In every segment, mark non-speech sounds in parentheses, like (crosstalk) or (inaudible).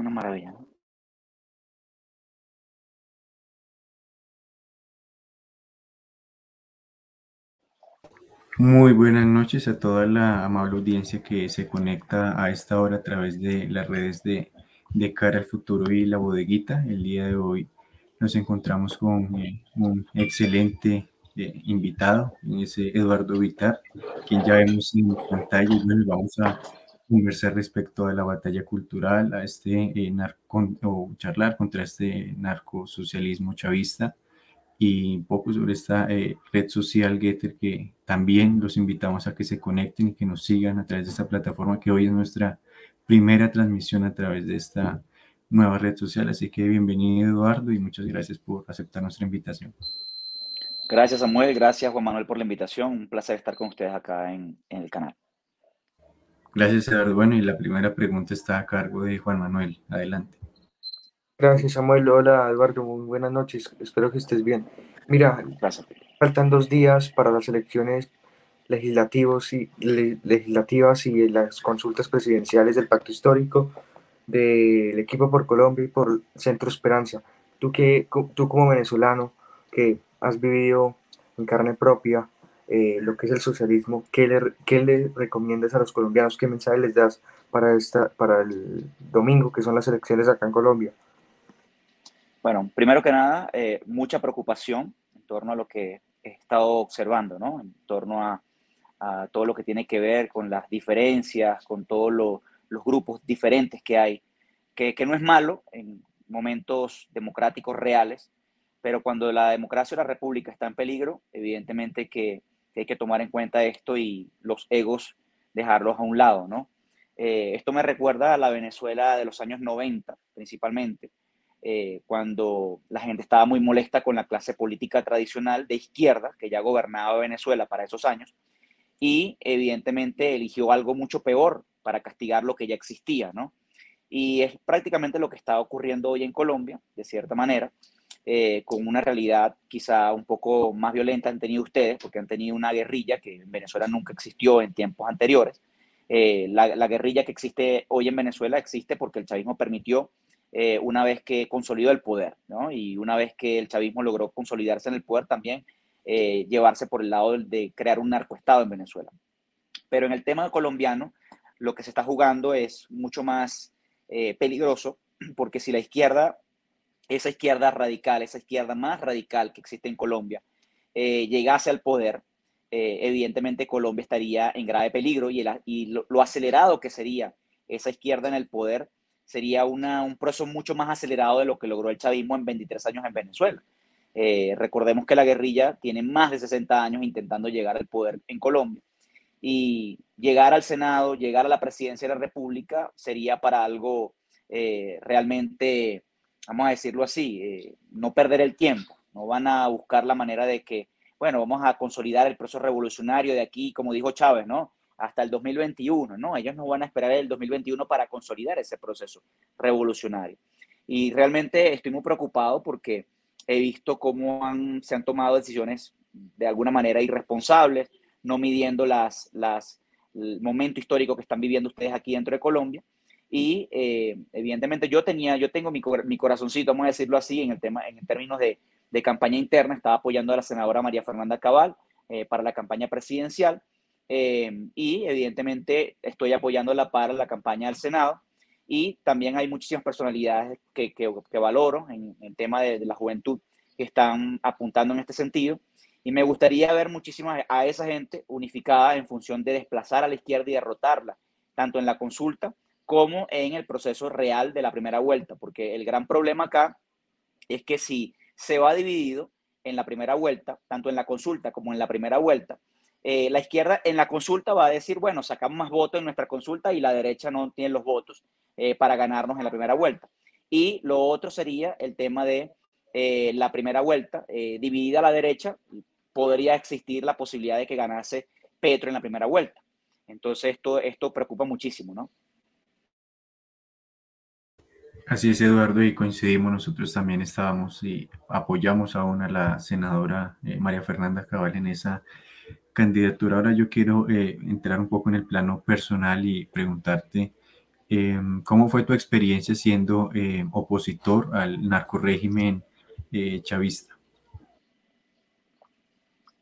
una maravilla. Muy buenas noches a toda la amable audiencia que se conecta a esta hora a través de las redes de, de Cara al Futuro y La Bodeguita. El día de hoy nos encontramos con eh, un excelente eh, invitado, ese Eduardo Vitar, quien ya vemos en pantalla y bueno, vamos a conversar respecto a la batalla cultural, a este eh, narco, o charlar contra este narcosocialismo chavista y un poco sobre esta eh, red social Getter que también los invitamos a que se conecten y que nos sigan a través de esta plataforma que hoy es nuestra primera transmisión a través de esta nueva red social. Así que bienvenido Eduardo y muchas gracias por aceptar nuestra invitación. Gracias Samuel, gracias Juan Manuel por la invitación. Un placer estar con ustedes acá en, en el canal. Gracias Eduardo. Bueno, y la primera pregunta está a cargo de Juan Manuel. Adelante. Gracias, Samuel. Hola, Eduardo. Muy buenas noches. Espero que estés bien. Mira, faltan dos días para las elecciones legislativos y, legislativas y las consultas presidenciales del Pacto Histórico del Equipo por Colombia y por Centro Esperanza. Tú, que, tú como venezolano que has vivido en carne propia eh, lo que es el socialismo, ¿qué le, ¿qué le recomiendas a los colombianos? ¿Qué mensaje les das para, esta, para el domingo, que son las elecciones acá en Colombia? Bueno, primero que nada, eh, mucha preocupación en torno a lo que he estado observando, ¿no? En torno a, todo lo que tiene que ver con las diferencias, con todos los grupos diferentes que hay, que, no es malo en momentos democráticos reales, pero cuando la democracia o la república está en peligro, evidentemente que, hay que tomar en cuenta esto y los egos dejarlos a un lado, ¿no? Eh, esto me recuerda a la Venezuela de los años 90, principalmente, eh, cuando la gente estaba muy molesta con la clase política tradicional de izquierda, que ya gobernaba Venezuela para esos años, y evidentemente eligió algo mucho peor para castigar lo que ya existía, ¿no? Y es prácticamente lo que está ocurriendo hoy en Colombia, de cierta manera, eh, con una realidad quizá un poco más violenta han tenido ustedes, porque han tenido una guerrilla que en Venezuela nunca existió en tiempos anteriores. Eh, la, la, guerrilla que existe hoy en Venezuela existe porque el chavismo permitió eh, una vez que consolidó el poder, ¿no? Y una vez que el chavismo logró consolidarse en el poder también, llevarse por el lado de, crear un narcoestado en Venezuela. Pero en el tema colombiano, lo que se está jugando es mucho más peligroso, porque si la izquierda, esa izquierda radical, esa izquierda más radical que existe en Colombia, llegase al poder, evidentemente Colombia estaría en grave peligro y, y lo, acelerado que sería esa izquierda en el poder sería un proceso mucho más acelerado de lo que logró el chavismo en 23 años en Venezuela. Eh, recordemos que la guerrilla tiene más de 60 años intentando llegar al poder en Colombia. Y llegar al Senado, llegar a la presidencia de la República sería para algo eh, realmente, vamos a decirlo así, eh, no perder el tiempo. No van a buscar la manera de que, bueno, vamos a consolidar el proceso revolucionario de aquí, como dijo Chávez, ¿no? hasta el 2021, ¿no? Ellos no van a esperar el 2021 para consolidar ese proceso revolucionario. Y realmente estoy muy preocupado porque he visto cómo se han tomado decisiones de alguna manera irresponsables, no midiendo las, las, el momento histórico que están viviendo ustedes aquí dentro de Colombia. Y eh, evidentemente yo tenía, yo tengo mi, mi, corazoncito, vamos a decirlo así, en el tema, en términos de, de campaña interna, estaba apoyando a la senadora María Fernanda Cabal eh, para la campaña presidencial Em, y evidentemente estoy apoyándola para la campaña del Senado. Y también hay muchísimas personalidades que, que, valoro en el tema de, la juventud que están apuntando en este sentido. Y me gustaría ver muchísimas a esa gente unificada en función de desplazar a la izquierda y derrotarla, tanto en la consulta como en el proceso real de la primera vuelta, porque el gran problema acá es que si se va dividido en la primera vuelta, tanto en la consulta como en la primera vuelta, eh, la izquierda en la consulta va a decir, bueno, sacamos más votos en nuestra consulta y la derecha no tiene los votos eh, para ganarnos en la primera vuelta. Y lo otro sería el tema de eh, la primera vuelta, dividida a la derecha, podría existir la posibilidad de que ganase Petro en la primera vuelta. Entonces esto, esto preocupa muchísimo, ¿no? Así es, Eduardo, y coincidimos, nosotros también estábamos y apoyamos aún a la senadora María Fernanda Cabal en esa candidatura. Ahora yo quiero eh, entrar un poco en el plano personal y preguntarte, Em, ¿Cómo fue tu experiencia siendo eh, opositor al narcorégimen eh, chavista?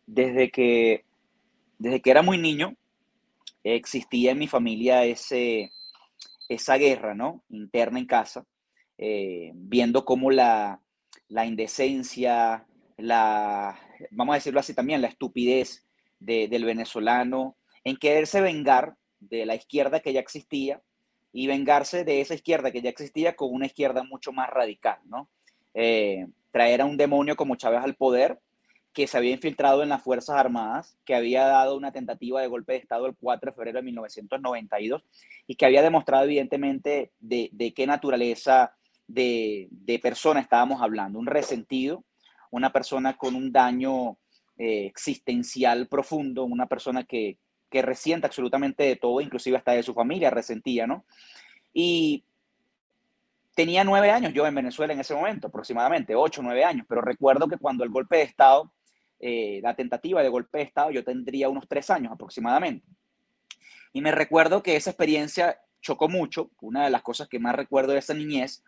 Desde que, desde que era muy niño, existía en mi familia ese, esa guerra ¿no? interna en casa, eh, viendo cómo la, la, indecencia, la, vamos a decirlo así también, la estupidez del venezolano en quererse vengar de la izquierda que ya existía y vengarse de esa izquierda que ya existía con una izquierda mucho más radical, ¿no? Eh, traer a un demonio como Chávez al poder, que se había infiltrado en las Fuerzas Armadas, que había dado una tentativa de golpe de Estado el 4 de febrero de 1992 y que había demostrado evidentemente de, qué naturaleza de, persona estábamos hablando. Un resentido, una persona con un daño eh, existencial profundo, una persona que, que resiente absolutamente de todo, inclusive hasta de su familia, resentía, ¿no? Y tenía nueve años yo en Venezuela en ese momento, aproximadamente, ocho, nueve años, pero recuerdo que cuando el golpe de Estado, eh, la tentativa de golpe de Estado, yo tendría unos tres años aproximadamente. Y me recuerdo que esa experiencia chocó mucho. Una de las cosas que más recuerdo de esa niñez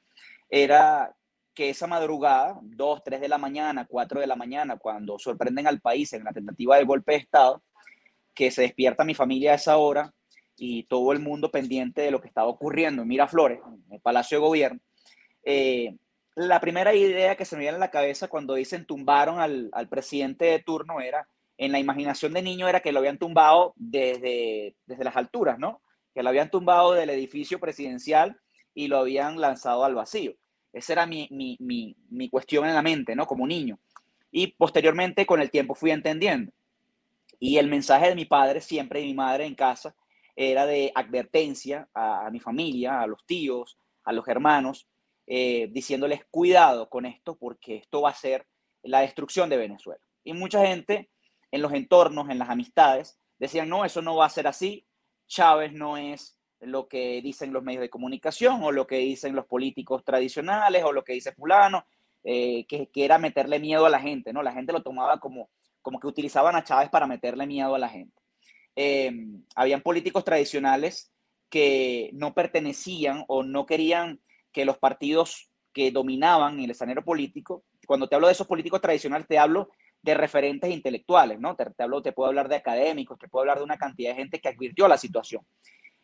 era que esa madrugada, dos, tres de la mañana, cuatro de la mañana, cuando sorprenden al país en la tentativa de golpe de Estado, que se despierta mi familia a esa hora y todo el mundo pendiente de lo que estaba ocurriendo en Miraflores, en el Palacio de Gobierno. Eh, la primera idea que se me viene a la cabeza cuando dicen tumbaron al, al, presidente de turno era, en la imaginación de niño, era que lo habían tumbado desde, desde las alturas, ¿no? Que lo habían tumbado del edificio presidencial y lo habían lanzado al vacío. Esa era mi, mi, mi, mi cuestión en la mente, ¿no? Como niño. Y posteriormente, con el tiempo, fui entendiendo. Y el mensaje de mi padre, siempre de mi madre en casa, era de advertencia a, mi familia, a los tíos, a los hermanos, eh, diciéndoles cuidado con esto porque esto va a ser la destrucción de Venezuela. Y mucha gente en los entornos, en las amistades, decían, no, eso no va a ser así, Chávez no es lo que dicen los medios de comunicación o lo que dicen los políticos tradicionales o lo que dice fulano, eh, que, que, era meterle miedo a la gente, ¿no? La gente lo tomaba como, como que utilizaban a Chávez para meterle miedo a la gente. Em, habían políticos tradicionales que no pertenecían o no querían que los partidos que dominaban el escenario político, cuando te hablo de esos políticos tradicionales, te hablo de referentes intelectuales, ¿no? Te, te, hablo, te puedo hablar de académicos, te puedo hablar de una cantidad de gente que advirtió la situación.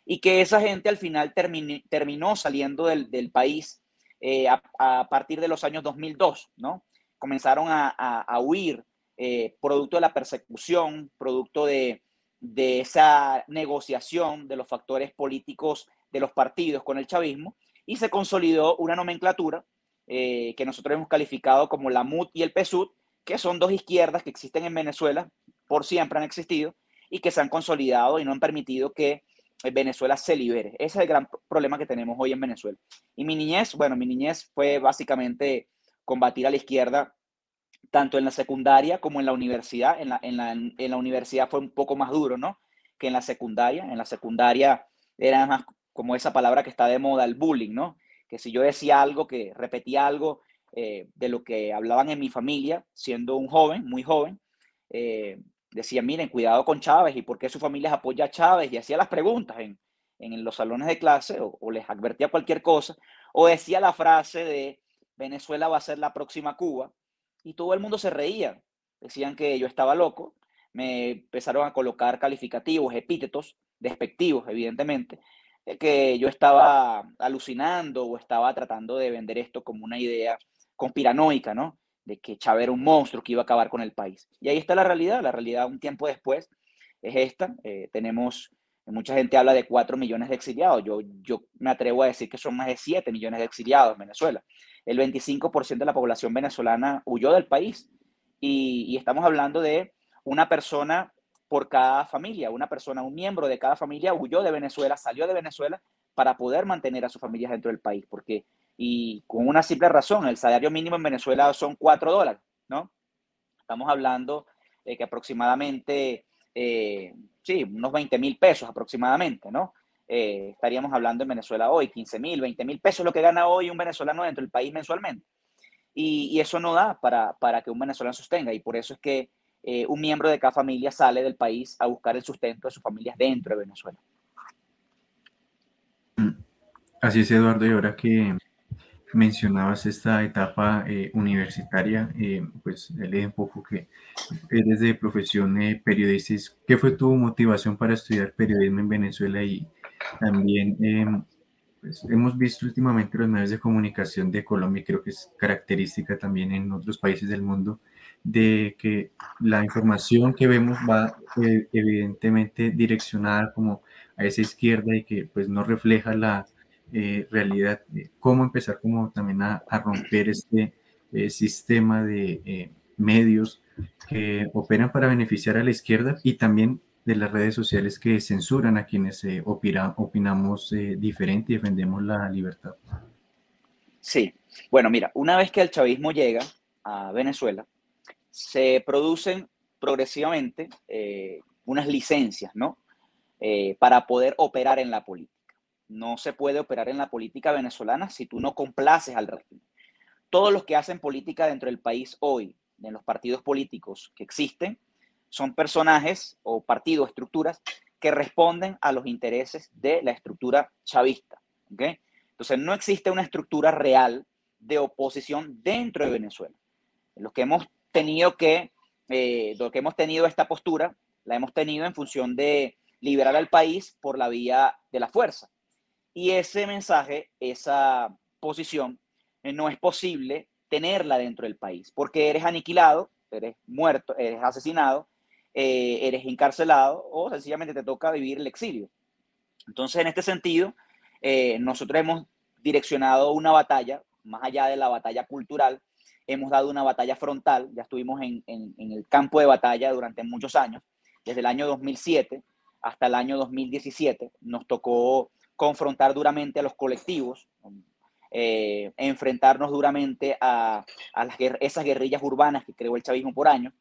Y que esa gente al final terminó saliendo del, país eh, a, partir de los años 2002, ¿no? Comenzaron a, huir eh, producto de la persecución, producto de, esa negociación de los factores políticos de los partidos con el chavismo, y se consolidó una nomenclatura eh, que nosotros hemos calificado como la MUT y el PSUD, que son dos izquierdas que existen en Venezuela, por siempre han existido, y que se han consolidado y no han permitido que Venezuela se libere. Ese es el gran problema que tenemos hoy en Venezuela. Y mi niñez, bueno, mi niñez fue básicamente combatir a la izquierda tanto en la secundaria como en la universidad. En la, en la, en la universidad fue un poco más duro, ¿no? Que en la secundaria. En la secundaria era más como esa palabra que está de moda, el bullying, ¿no? Que si yo decía algo, que repetía algo eh, de lo que hablaban en mi familia, siendo un joven, muy joven, eh, decía, miren, cuidado con Chávez y por qué su familia apoya a Chávez y hacía las preguntas en, en los salones de clase o, les advertía cualquier cosa, o decía la frase de Venezuela va a ser la próxima Cuba, y todo el mundo se reía. Decían que yo estaba loco, me empezaron a colocar calificativos, epítetos, despectivos, evidentemente, de que yo estaba alucinando o estaba tratando de vender esto como una idea conspiranoica, ¿no? De que Chávez era un monstruo que iba a acabar con el país. Y ahí está la realidad, la realidad un tiempo después es esta. Eh, tenemos, mucha gente habla de 4 millones de exiliados, yo, yo me atrevo a decir que son más de 7 millones de exiliados en Venezuela el 25% de la población venezolana huyó del país. Y, estamos hablando de una persona por cada familia, una persona, un miembro de cada familia huyó de Venezuela, salió de Venezuela para poder mantener a sus familias dentro del país, porque, y con una simple razón, el salario mínimo en Venezuela son 4 dólares, ¿no? Estamos hablando de que aproximadamente, eh, sí, unos 20 mil pesos aproximadamente, ¿no? Eh, estaríamos hablando en Venezuela hoy, 15 mil, 20 mil pesos lo que gana hoy un venezolano dentro del país mensualmente. Y, eso no da para, para, que un venezolano sostenga. Y por eso es que eh, un miembro de cada familia sale del país a buscar el sustento de sus familias dentro de Venezuela. Así es, Eduardo, y ahora que mencionabas esta etapa eh, universitaria, eh, pues leí un poco que eres de profesión eh, periodista. ¿Qué fue tu motivación para estudiar periodismo en Venezuela? Y también em, pues, hemos visto últimamente los medios de comunicación de Colombia, y creo que es característica también en otros países del mundo, de que la información que vemos va evidentemente direccionada como a esa izquierda y que pues no refleja la eh, realidad, cómo empezar como también a, romper este eh, sistema de eh, medios que operan para beneficiar a la izquierda y también de las redes sociales que censuran a quienes opinamos diferente y defendemos la libertad. Sí, bueno, mira, una vez que el chavismo llega a Venezuela, se producen progresivamente unas licencias, ¿no? para poder operar en la política no se puede operar en la política venezolana si tú no complaces al régimen. Todos los que hacen política dentro del país hoy, en los partidos políticos que existen, son personajes o partidos, estructuras que responden a los intereses de la estructura chavista. Entonces, no existe una estructura real de oposición dentro de Venezuela. Los que hemos tenido que, eh, lo que hemos tenido esta postura, la hemos tenido en función de liberar al país por la vía de la fuerza. Y ese mensaje, esa posición, eh, no es posible tenerla dentro del país, porque eres aniquilado, eres muerto, eres asesinado, eh, eres encarcelado o sencillamente te toca vivir el exilio. Entonces, en este sentido, eh, nosotros hemos direccionado una batalla, más allá de la batalla cultural, hemos dado una batalla frontal, ya estuvimos en, en, en el campo de batalla durante muchos años, desde el año 2007 hasta el año 2017, nos tocó confrontar duramente a los colectivos, eh, enfrentarnos duramente a, las, esas guerrillas urbanas que creó el chavismo por años,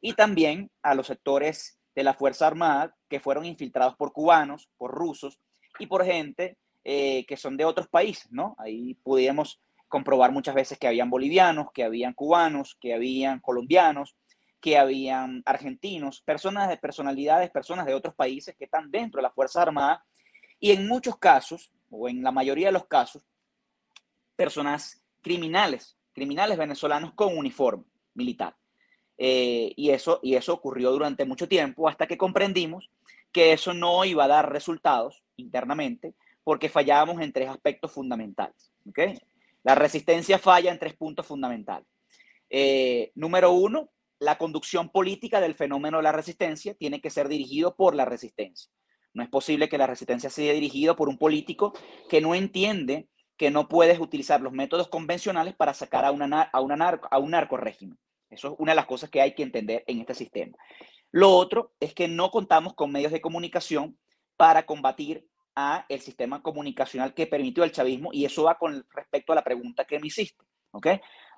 y también a los sectores de la Fuerza Armada que fueron infiltrados por cubanos, por rusos y por gente eh, que son de otros países, ¿no? Ahí pudimos comprobar muchas veces que habían bolivianos, que habían cubanos, que habían colombianos, que habían argentinos, personas de personalidades, personas de otros países que están dentro de la Fuerza Armada y en muchos casos, o en la mayoría de los casos, personas criminales, criminales venezolanos con uniforme militar. Eh, y, eso, y eso ocurrió durante mucho tiempo hasta que comprendimos que eso no iba a dar resultados internamente porque fallábamos en tres aspectos fundamentales. ¿okay? La resistencia falla en tres puntos fundamentales. Eh, número uno, la conducción política del fenómeno de la resistencia tiene que ser dirigido por la resistencia. No es posible que la resistencia sea dirigida por un político que no entiende que no puedes utilizar los métodos convencionales para sacar a, una, a, a un narco régimen. Eso es una de las cosas que hay que entender en este sistema. Lo otro es que no contamos con medios de comunicación para combatir a el sistema comunicacional que permitió el chavismo y eso va con respecto a la pregunta que me hiciste, ¿ok?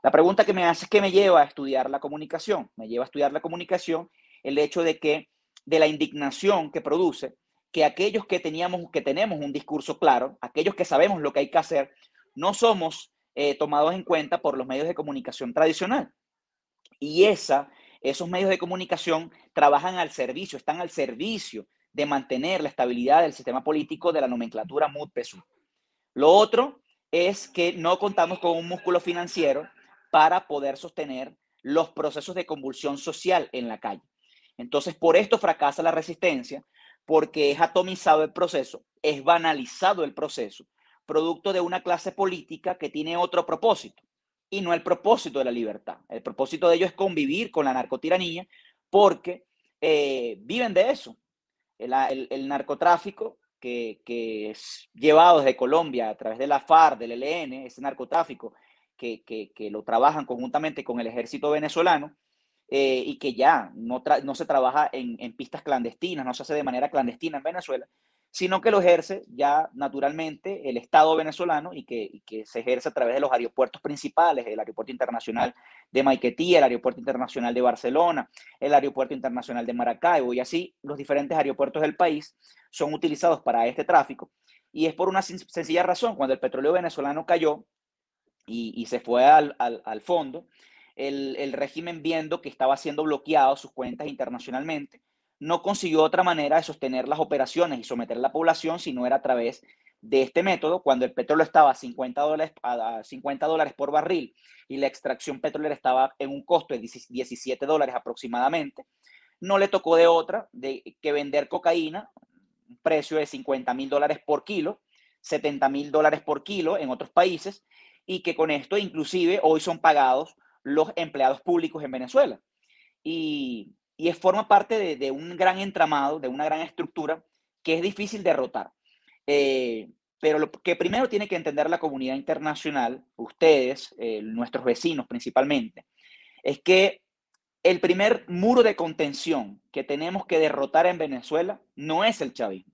La pregunta que me hace es que me lleva a estudiar la comunicación, me lleva a estudiar la comunicación el hecho de que de la indignación que produce que aquellos que teníamos, que tenemos un discurso claro, aquellos que sabemos lo que hay que hacer, no somos eh, tomados en cuenta por los medios de comunicación tradicional. Y esa, esos medios de comunicación trabajan al servicio, están al servicio de mantener la estabilidad del sistema político de la nomenclatura MUD-PSU. Lo otro es que no contamos con un músculo financiero para poder sostener los procesos de convulsión social en la calle. Entonces, por esto fracasa la resistencia, porque es atomizado el proceso, es banalizado el proceso, producto de una clase política que tiene otro propósito y no el propósito de la libertad. El propósito de ellos es convivir con la narcotiranía porque eh, viven de eso. El, narcotráfico que, es llevado desde Colombia a través de la FARC, del ELN, ese narcotráfico que, que lo trabajan conjuntamente con el ejército venezolano, eh, y que ya no, no se trabaja en, en, pistas clandestinas, no se hace de manera clandestina en Venezuela, sino que lo ejerce ya naturalmente el Estado venezolano y que, que se ejerce a través de los aeropuertos principales, el Aeropuerto Internacional de Maiquetía, el Aeropuerto Internacional de Barcelona, el Aeropuerto Internacional de Maracaibo y así los diferentes aeropuertos del país son utilizados para este tráfico. Y es por una sencilla razón, cuando el petróleo venezolano cayó y, y se fue al, al, al fondo, el, régimen viendo que estaba siendo bloqueado sus cuentas internacionalmente, no consiguió otra manera de sostener las operaciones y someter a la población si no era a través de este método, cuando el petróleo estaba a 50 dólares, a 50 dólares por barril y la extracción petrolera estaba en un costo de 17 dólares aproximadamente, no le tocó de otra de que vender cocaína, un precio de 50 mil dólares por kilo, 70 mil dólares por kilo en otros países, y que con esto inclusive hoy son pagados los empleados públicos en Venezuela. Y, y forma parte de, de, un gran entramado, de una gran estructura que es difícil derrotar. Eh, pero lo que primero tiene que entender la comunidad internacional, ustedes, eh, nuestros vecinos principalmente, es que el primer muro de contención que tenemos que derrotar en Venezuela no es el chavismo.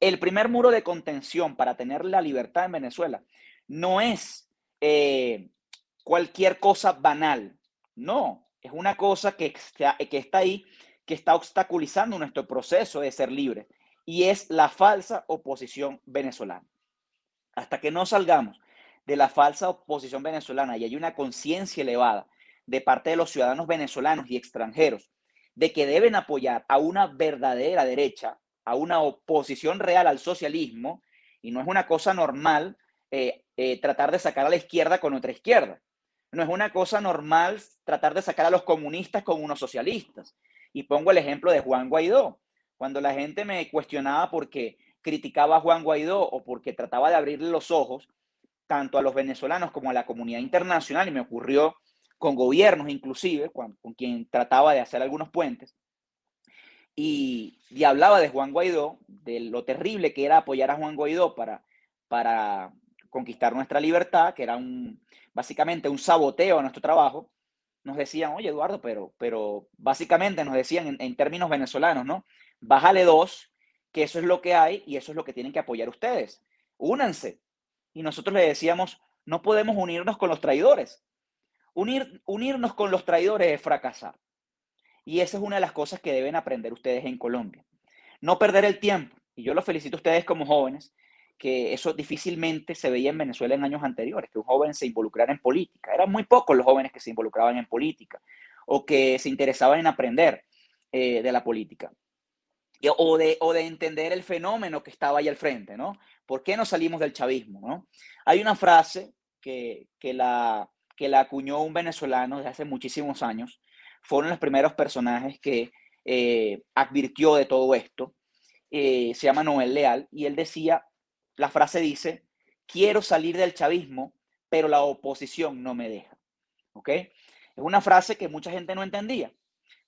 El primer muro de contención para tener la libertad en Venezuela no es eh, cualquier cosa banal, no, es una cosa que está, que está ahí, que está obstaculizando nuestro proceso de ser libre y es la falsa oposición venezolana. Hasta que no salgamos de la falsa oposición venezolana y hay una conciencia elevada de parte de los ciudadanos venezolanos y extranjeros de que deben apoyar a una verdadera derecha, a una oposición real al socialismo, y no es una cosa normal eh, eh, tratar de sacar a la izquierda con otra izquierda. No es una cosa normal tratar de sacar a los comunistas con unos socialistas. Y pongo el ejemplo de Juan Guaidó. Cuando la gente me cuestionaba porque criticaba a Juan Guaidó o porque trataba de abrirle los ojos tanto a los venezolanos como a la comunidad internacional, y me ocurrió con gobiernos inclusive, con, quien trataba de hacer algunos puentes, y, y, hablaba de Juan Guaidó, de lo terrible que era apoyar a Juan Guaidó para, para conquistar nuestra libertad, que era un, básicamente un saboteo a nuestro trabajo, nos decían, oye Eduardo, pero, pero básicamente nos decían en, términos venezolanos, ¿no? bájale dos, que eso es lo que hay y eso es lo que tienen que apoyar ustedes. Únanse. Y nosotros le decíamos, no podemos unirnos con los traidores. Unir, unirnos con los traidores es fracasar. Y esa es una de las cosas que deben aprender ustedes en Colombia. No perder el tiempo. Y yo los felicito a ustedes como jóvenes, que eso difícilmente se veía en Venezuela en años anteriores, que un joven se involucrara en política. Eran muy pocos los jóvenes que se involucraban en política o que se interesaban en aprender eh, de la política o de, entender el fenómeno que estaba ahí al frente, ¿no? ¿Por qué no salimos del chavismo, ¿no? Hay una frase que, que, la, que la acuñó un venezolano desde hace muchísimos años, fueron los primeros personajes que eh, advirtió de todo esto, eh, se llama Noel Leal, y él decía, la frase dice, quiero salir del chavismo, pero la oposición no me deja, ¿ok? Es una frase que mucha gente no entendía,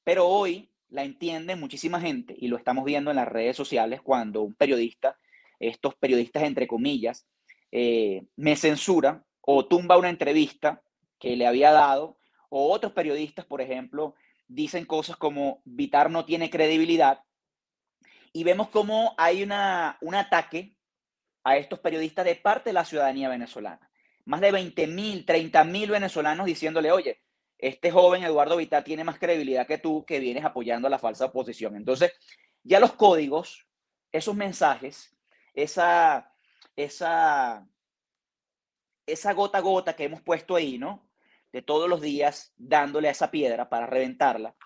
pero hoy la entiende muchísima gente y lo estamos viendo en las redes sociales cuando un periodista, estos periodistas entre comillas, eh, me censura o tumba una entrevista que le había dado o otros periodistas, por ejemplo, dicen cosas como Vitar no tiene credibilidad y vemos cómo hay una, un ataque a estos periodistas de parte de la ciudadanía venezolana. Más de 20 mil, 30 mil venezolanos diciéndole, oye, este joven Eduardo Vitar tiene más credibilidad que tú que vienes apoyando a la falsa oposición. Entonces, ya los códigos, esos mensajes, esa, esa, esa gota a gota que hemos puesto ahí, ¿no? De todos los días dándole a esa piedra para reventarla,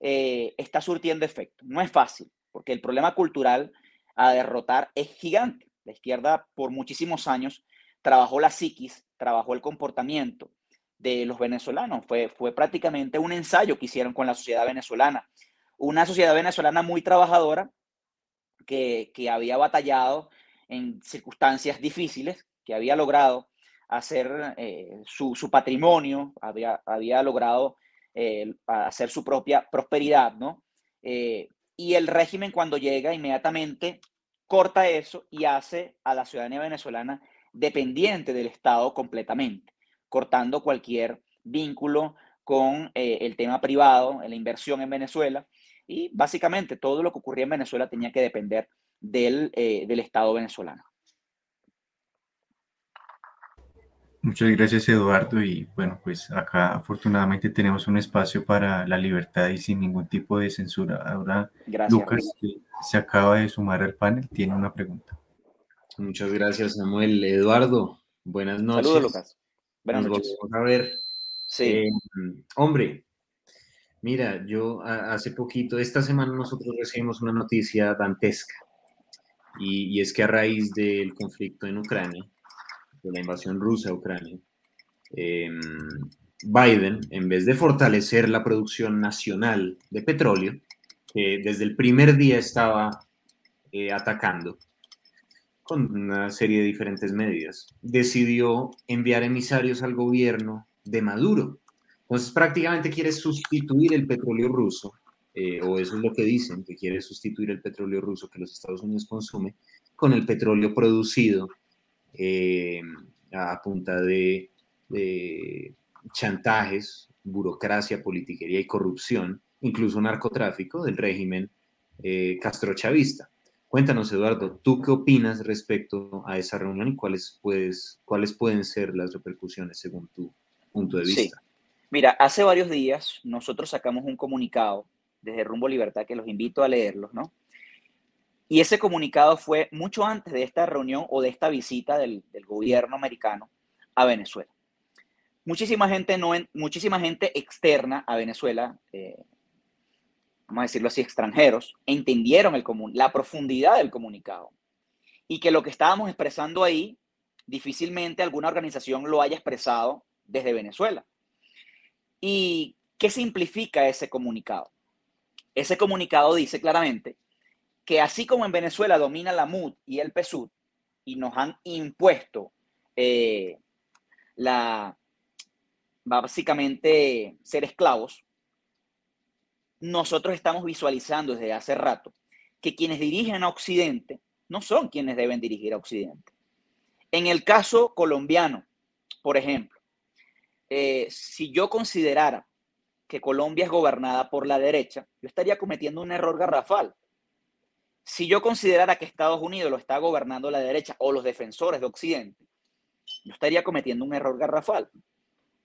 eh, está surtiendo efecto. No es fácil, porque el problema cultural a derrotar es gigante. La izquierda por muchísimos años trabajó la psiquis, trabajó el comportamiento, de los venezolanos. Fue, fue prácticamente un ensayo que hicieron con la sociedad venezolana. Una sociedad venezolana muy trabajadora que, había batallado en circunstancias difíciles, que había logrado hacer eh, su, patrimonio, había, había logrado eh, hacer su propia prosperidad, ¿no? Eh, y el régimen cuando llega inmediatamente corta eso y hace a la ciudadanía venezolana dependiente del Estado completamente cortando cualquier vínculo con eh, el tema privado, la inversión en Venezuela. Y básicamente todo lo que ocurría en Venezuela tenía que depender del, eh, del Estado venezolano. Muchas gracias Eduardo y bueno, pues acá afortunadamente tenemos un espacio para la libertad y sin ningún tipo de censura. Ahora Lucas, que se acaba de sumar al panel, tiene una pregunta. Muchas gracias Samuel. Eduardo, buenas noches. Saludos Lucas. Buenas noches. a ver. Sí. Eh, hombre, Mira, yo hace poquito, esta semana nosotros recibimos una noticia dantesca y, es que a raíz del conflicto en Ucrania, de la invasión rusa a Ucrania, em, Biden, en vez de fortalecer la producción nacional de petróleo, que desde el primer día estaba eh, atacando con una serie de diferentes medidas, decidió enviar emisarios al gobierno de Maduro. Entonces prácticamente quiere sustituir el petróleo ruso, eh, o eso es lo que dicen, que quiere sustituir el petróleo ruso que los Estados Unidos consume con el petróleo producido eh, a punta de, chantajes, burocracia, politiquería y corrupción, incluso narcotráfico del régimen eh, castrochavista. Cuéntanos, Eduardo, ¿tú qué opinas respecto a esa reunión y cuáles, puedes, cuáles pueden ser las repercusiones según tu punto de vista? Mira, hace varios días nosotros sacamos un comunicado desde Rumbo Libertad que los invito a leerlos, ¿no? Y ese comunicado fue mucho antes de esta reunión o de esta visita del, gobierno americano a Venezuela. Muchísima gente, no, muchísima gente externa a Venezuela, eh, vamos a decirlo así, extranjeros, entendieron la profundidad del comunicado y que lo que estábamos expresando ahí, difícilmente alguna organización lo haya expresado desde Venezuela. ¿Y qué simplifica ese comunicado? Ese comunicado dice claramente que así como en Venezuela domina la MUD y el PSUD y nos han impuesto eh, la básicamente ser esclavos, nosotros estamos visualizando desde hace rato que quienes dirigen a Occidente no son quienes deben dirigir a Occidente. En el caso colombiano, por ejemplo, eh, si yo considerara que Colombia es gobernada por la derecha, yo estaría cometiendo un error garrafal. Si yo considerara que Estados Unidos lo está gobernando la derecha o los defensores de Occidente, yo estaría cometiendo un error garrafal.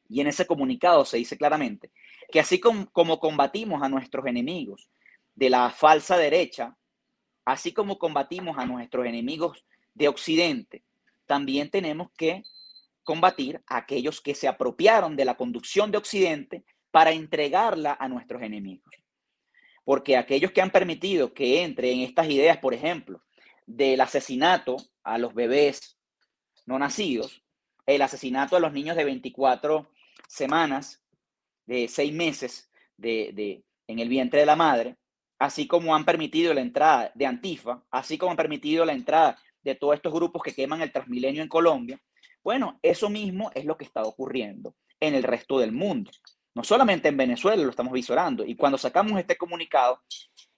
Y en ese comunicado se dice claramente que así como, combatimos a nuestros enemigos de la falsa derecha, así como combatimos a nuestros enemigos de Occidente, también tenemos que combatir a aquellos que se apropiaron de la conducción de Occidente para entregarla a nuestros enemigos. Porque aquellos que han permitido que entre en estas ideas, por ejemplo, del asesinato a los bebés no nacidos, el asesinato a los niños de 24 semanas, de 6 meses de, en el vientre de la madre, así como han permitido la entrada de Antifa, así como han permitido la entrada de todos estos grupos que queman el Transmilenio en Colombia, bueno, eso mismo es lo que está ocurriendo en el resto del mundo. No solamente en Venezuela lo estamos visorando. Y cuando sacamos este comunicado,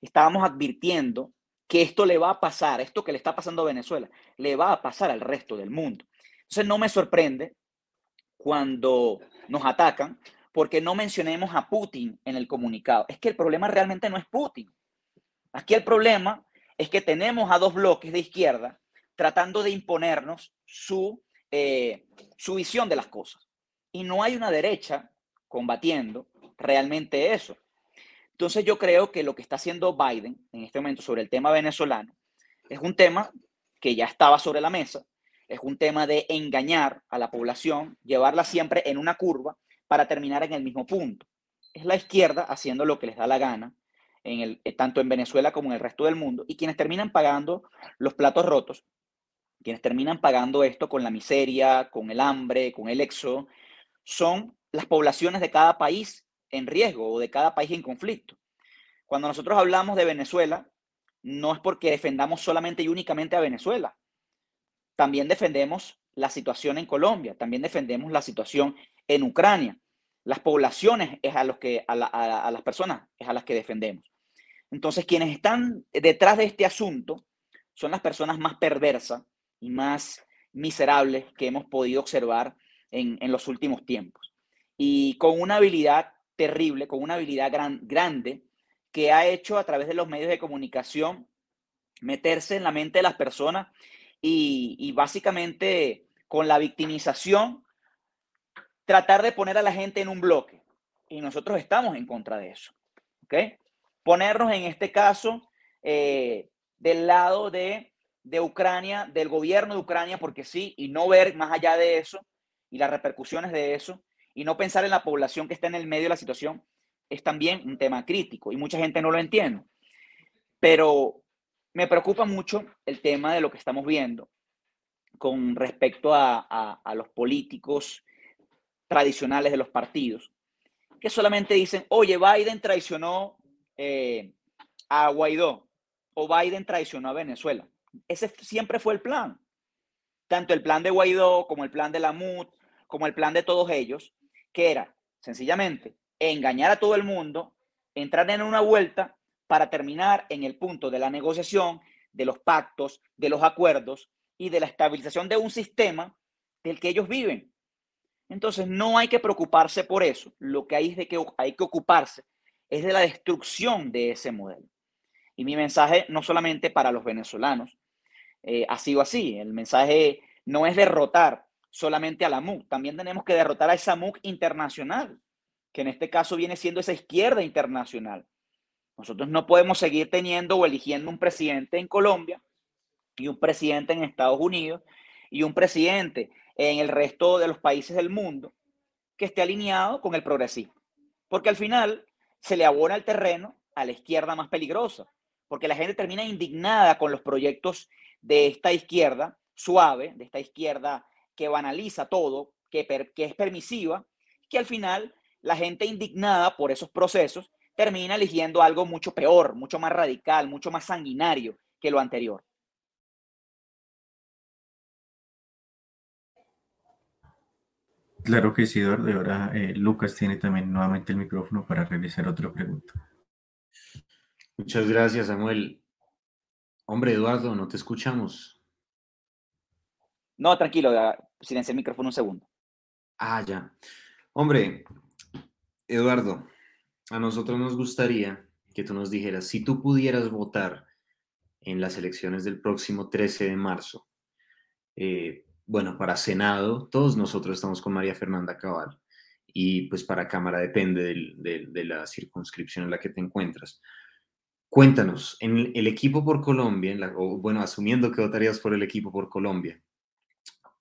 estábamos advirtiendo que esto le va a pasar, esto que le está pasando a Venezuela, le va a pasar al resto del mundo. Entonces no me sorprende cuando nos atacan porque no mencionemos a Putin en el comunicado. Es que el problema realmente no es Putin. Aquí el problema es que tenemos a dos bloques de izquierda tratando de imponernos su eh, su visión de las cosas. Y no hay una derecha combatiendo realmente eso. Entonces yo creo que lo que está haciendo Biden en este momento sobre el tema venezolano es un tema que ya estaba sobre la mesa, es un tema de engañar a la población, llevarla siempre en una curva para terminar en el mismo punto. Es la izquierda haciendo lo que les da la gana, en el, tanto en Venezuela como en el resto del mundo, y quienes terminan pagando los platos rotos quienes terminan pagando esto con la miseria, con el hambre, con el éxodo, son las poblaciones de cada país en riesgo o de cada país en conflicto. Cuando nosotros hablamos de Venezuela, no es porque defendamos solamente y únicamente a Venezuela. También defendemos la situación en Colombia, también defendemos la situación en Ucrania. Las poblaciones es a, los que, a, las personas es a las que defendemos. Entonces, quienes están detrás de este asunto son las personas más perversas, y más miserables que hemos podido observar en, los últimos tiempos. Y con una habilidad terrible, con una habilidad gran, grande, que ha hecho a través de los medios de comunicación meterse en la mente de las personas y, básicamente con la victimización tratar de poner a la gente en un bloque. Y nosotros estamos en contra de eso. ¿Ok? Ponernos en este caso eh, del lado de de Ucrania, del gobierno de Ucrania, porque sí, y no ver más allá de eso y las repercusiones de eso, y no pensar en la población que está en el medio de la situación, es también un tema crítico y mucha gente no lo entiende. Pero me preocupa mucho el tema de lo que estamos viendo con respecto a, los políticos tradicionales de los partidos, que solamente dicen, oye, Biden traicionó eh, a Guaidó o Biden traicionó a Venezuela. Ese siempre fue el plan. Tanto el plan de Guaidó como el plan de la MUD, como el plan de todos ellos, que era sencillamente engañar a todo el mundo, entrar en una vuelta para terminar en el punto de la negociación, de los pactos, de los acuerdos y de la estabilización de un sistema del que ellos viven. Entonces, no hay que preocuparse por eso. Lo que hay, que, hay que ocuparse es de la destrucción de ese modelo. Y mi mensaje no solamente para los venezolanos eh, ha sido así. El mensaje no es derrotar solamente a la MUC, también tenemos que derrotar a esa MUC internacional, que en este caso viene siendo esa izquierda internacional. Nosotros no podemos seguir teniendo o eligiendo un presidente en Colombia y un presidente en Estados Unidos y un presidente en el resto de los países del mundo que esté alineado con el progresismo. Porque al final se le abona el terreno a la izquierda más peligrosa, porque la gente termina indignada con los proyectos de esta izquierda suave, de esta izquierda que banaliza todo, que, que es permisiva, que al final la gente indignada por esos procesos termina eligiendo algo mucho peor, mucho más radical, mucho más sanguinario que lo anterior. Claro que sí, Eduardo. Y ahora eh, Lucas tiene también nuevamente el micrófono para realizar otra pregunta. Muchas gracias, Samuel. Hombre, Eduardo, no te escuchamos. No, tranquilo, silencia el micrófono un segundo. Ah, ya. Hombre, Eduardo, a nosotros nos gustaría que tú nos dijeras, si tú pudieras votar en las elecciones del próximo 13 de marzo, eh, bueno, para Senado, todos nosotros estamos con María Fernanda Cabal y pues para Cámara depende de la circunscripción en la que te encuentras. Cuéntanos, en el equipo por Colombia, o bueno, asumiendo que votarías por el equipo por Colombia,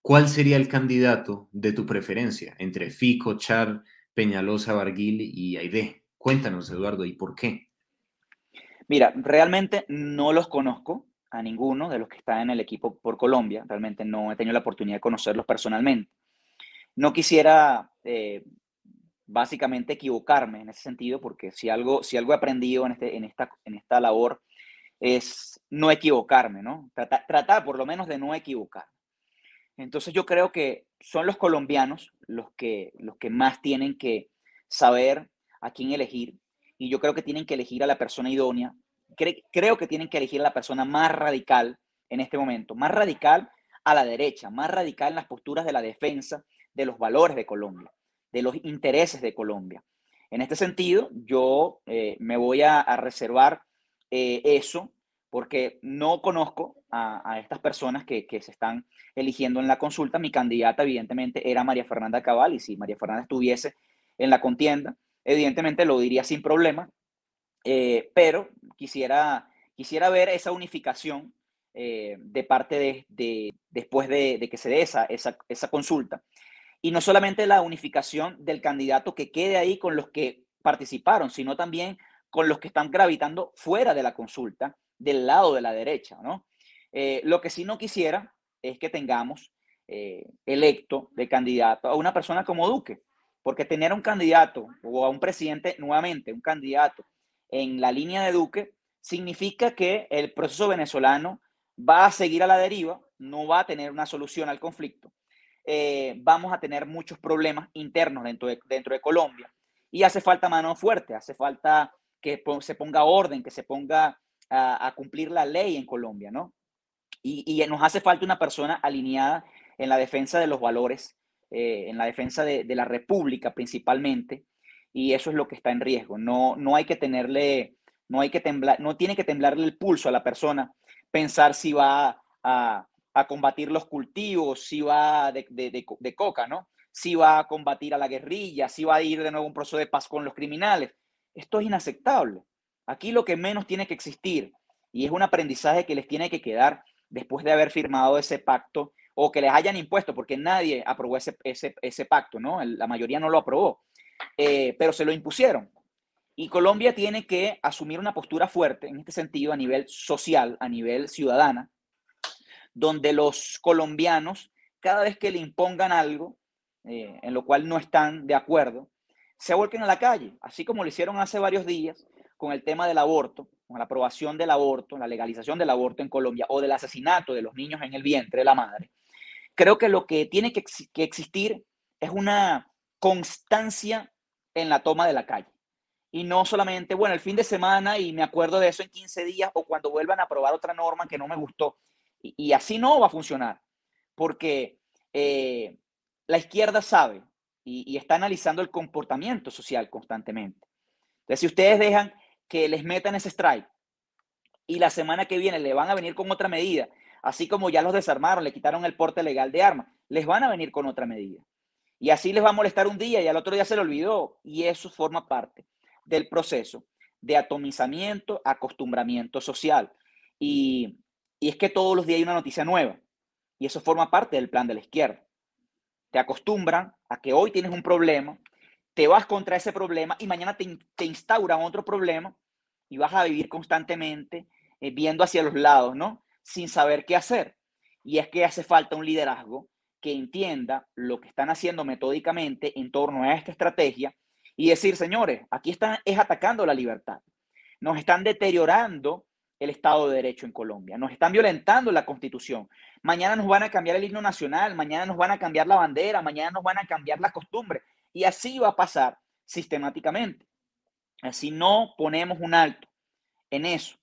¿cuál sería el candidato de tu preferencia entre Fico, Char, Peñalosa, Barguil y Aide? Cuéntanos, Eduardo, ¿y por qué? Mira, realmente no los conozco a ninguno de los que están en el equipo por Colombia. Realmente no he tenido la oportunidad de conocerlos personalmente. No quisiera eh, básicamente equivocarme en ese sentido, porque si algo, si algo he aprendido en, este, en, esta, en esta labor es no equivocarme, ¿no? Tratar, tratar por lo menos de no equivocar. Entonces yo creo que son los colombianos los que, los que más tienen que saber a quién elegir y yo creo que tienen que elegir a la persona idónea creo que tienen que elegir a la persona más radical en este momento, más radical a la derecha, más radical en las posturas de la defensa de los valores de Colombia, de los intereses de Colombia. En este sentido, yo eh, me voy a, reservar eh, eso porque no conozco a, estas personas que, se están eligiendo en la consulta. Mi candidata, evidentemente, era María Fernanda Cabal, y si María Fernanda estuviese en la contienda, evidentemente lo diría sin problema, eh, pero quisiera, quisiera ver esa unificación eh, de parte de, después de, que se dé esa, esa, consulta. Y no solamente la unificación del candidato que quede ahí con los que participaron, sino también con los que están gravitando fuera de la consulta, del lado de la derecha, ¿no? Eh, lo que sí no quisiera es que tengamos electo de candidato a una persona como Duque, porque tener un candidato o a un presidente nuevamente, un candidato en la línea de Duque, significa que el proceso venezolano va a seguir a la deriva, no va a tener una solución al conflicto. Eh, vamos a tener muchos problemas internos dentro de, dentro de Colombia y hace falta mano fuerte, hace falta que se ponga orden, que se ponga a, cumplir la ley en Colombia, ¿no? Y, nos hace falta una persona alineada en la defensa de los valores, eh, en la defensa de, de, la República principalmente, y eso es lo que está en riesgo. No, no hay que tenerle, no hay que temblar, no tiene que temblarle el pulso a la persona, pensar si va a, combatir los cultivos, si va de, coca, ¿no? Si va a combatir a la guerrilla, si va a ir de nuevo a un proceso de paz con los criminales. Esto es inaceptable. Aquí lo que menos tiene que existir, y es un aprendizaje que les tiene que quedar después de haber firmado ese pacto o que les hayan impuesto, porque nadie aprobó ese, ese, pacto, ¿no? La mayoría no lo aprobó. Eh, pero se lo impusieron. Y Colombia tiene que asumir una postura fuerte en este sentido a nivel social, a nivel ciudadana, donde los colombianos, cada vez que le impongan algo eh, en lo cual no están de acuerdo, se vuelquen a la calle, así como lo hicieron hace varios días con el tema del aborto, con la aprobación del aborto, la legalización del aborto en Colombia o del asesinato de los niños en el vientre de la madre. Creo que lo que tiene que, existir es una constancia en la toma de la calle. Y no solamente, bueno, el fin de semana y me acuerdo de eso en 15 días o cuando vuelvan a aprobar otra norma que no me gustó. Y, así no va a funcionar, porque eh, la izquierda sabe y, está analizando el comportamiento social constantemente. Entonces, si ustedes dejan que les metan ese strike y la semana que viene le van a venir con otra medida, así como ya los desarmaron, le quitaron el porte legal de armas, les van a venir con otra medida. Y así les va a molestar un día y al otro día se le olvidó. Y eso forma parte del proceso de atomizamiento, acostumbramiento social. Y, y es que todos los días hay una noticia nueva. Y eso forma parte del plan de la izquierda. Te acostumbran a que hoy tienes un problema, te vas contra ese problema y mañana te, te instauran otro problema y vas a vivir constantemente eh, viendo hacia los lados, ¿no? Sin saber qué hacer. Y es que hace falta un liderazgo que entienda lo que están haciendo metódicamente en torno a esta estrategia y decir, señores, aquí están es atacando la libertad. Nos están deteriorando el Estado de Derecho en Colombia, nos están violentando la Constitución. Mañana nos van a cambiar el himno nacional, mañana nos van a cambiar la bandera, mañana nos van a cambiar las costumbres. Y así va a pasar sistemáticamente. Así no ponemos un alto en eso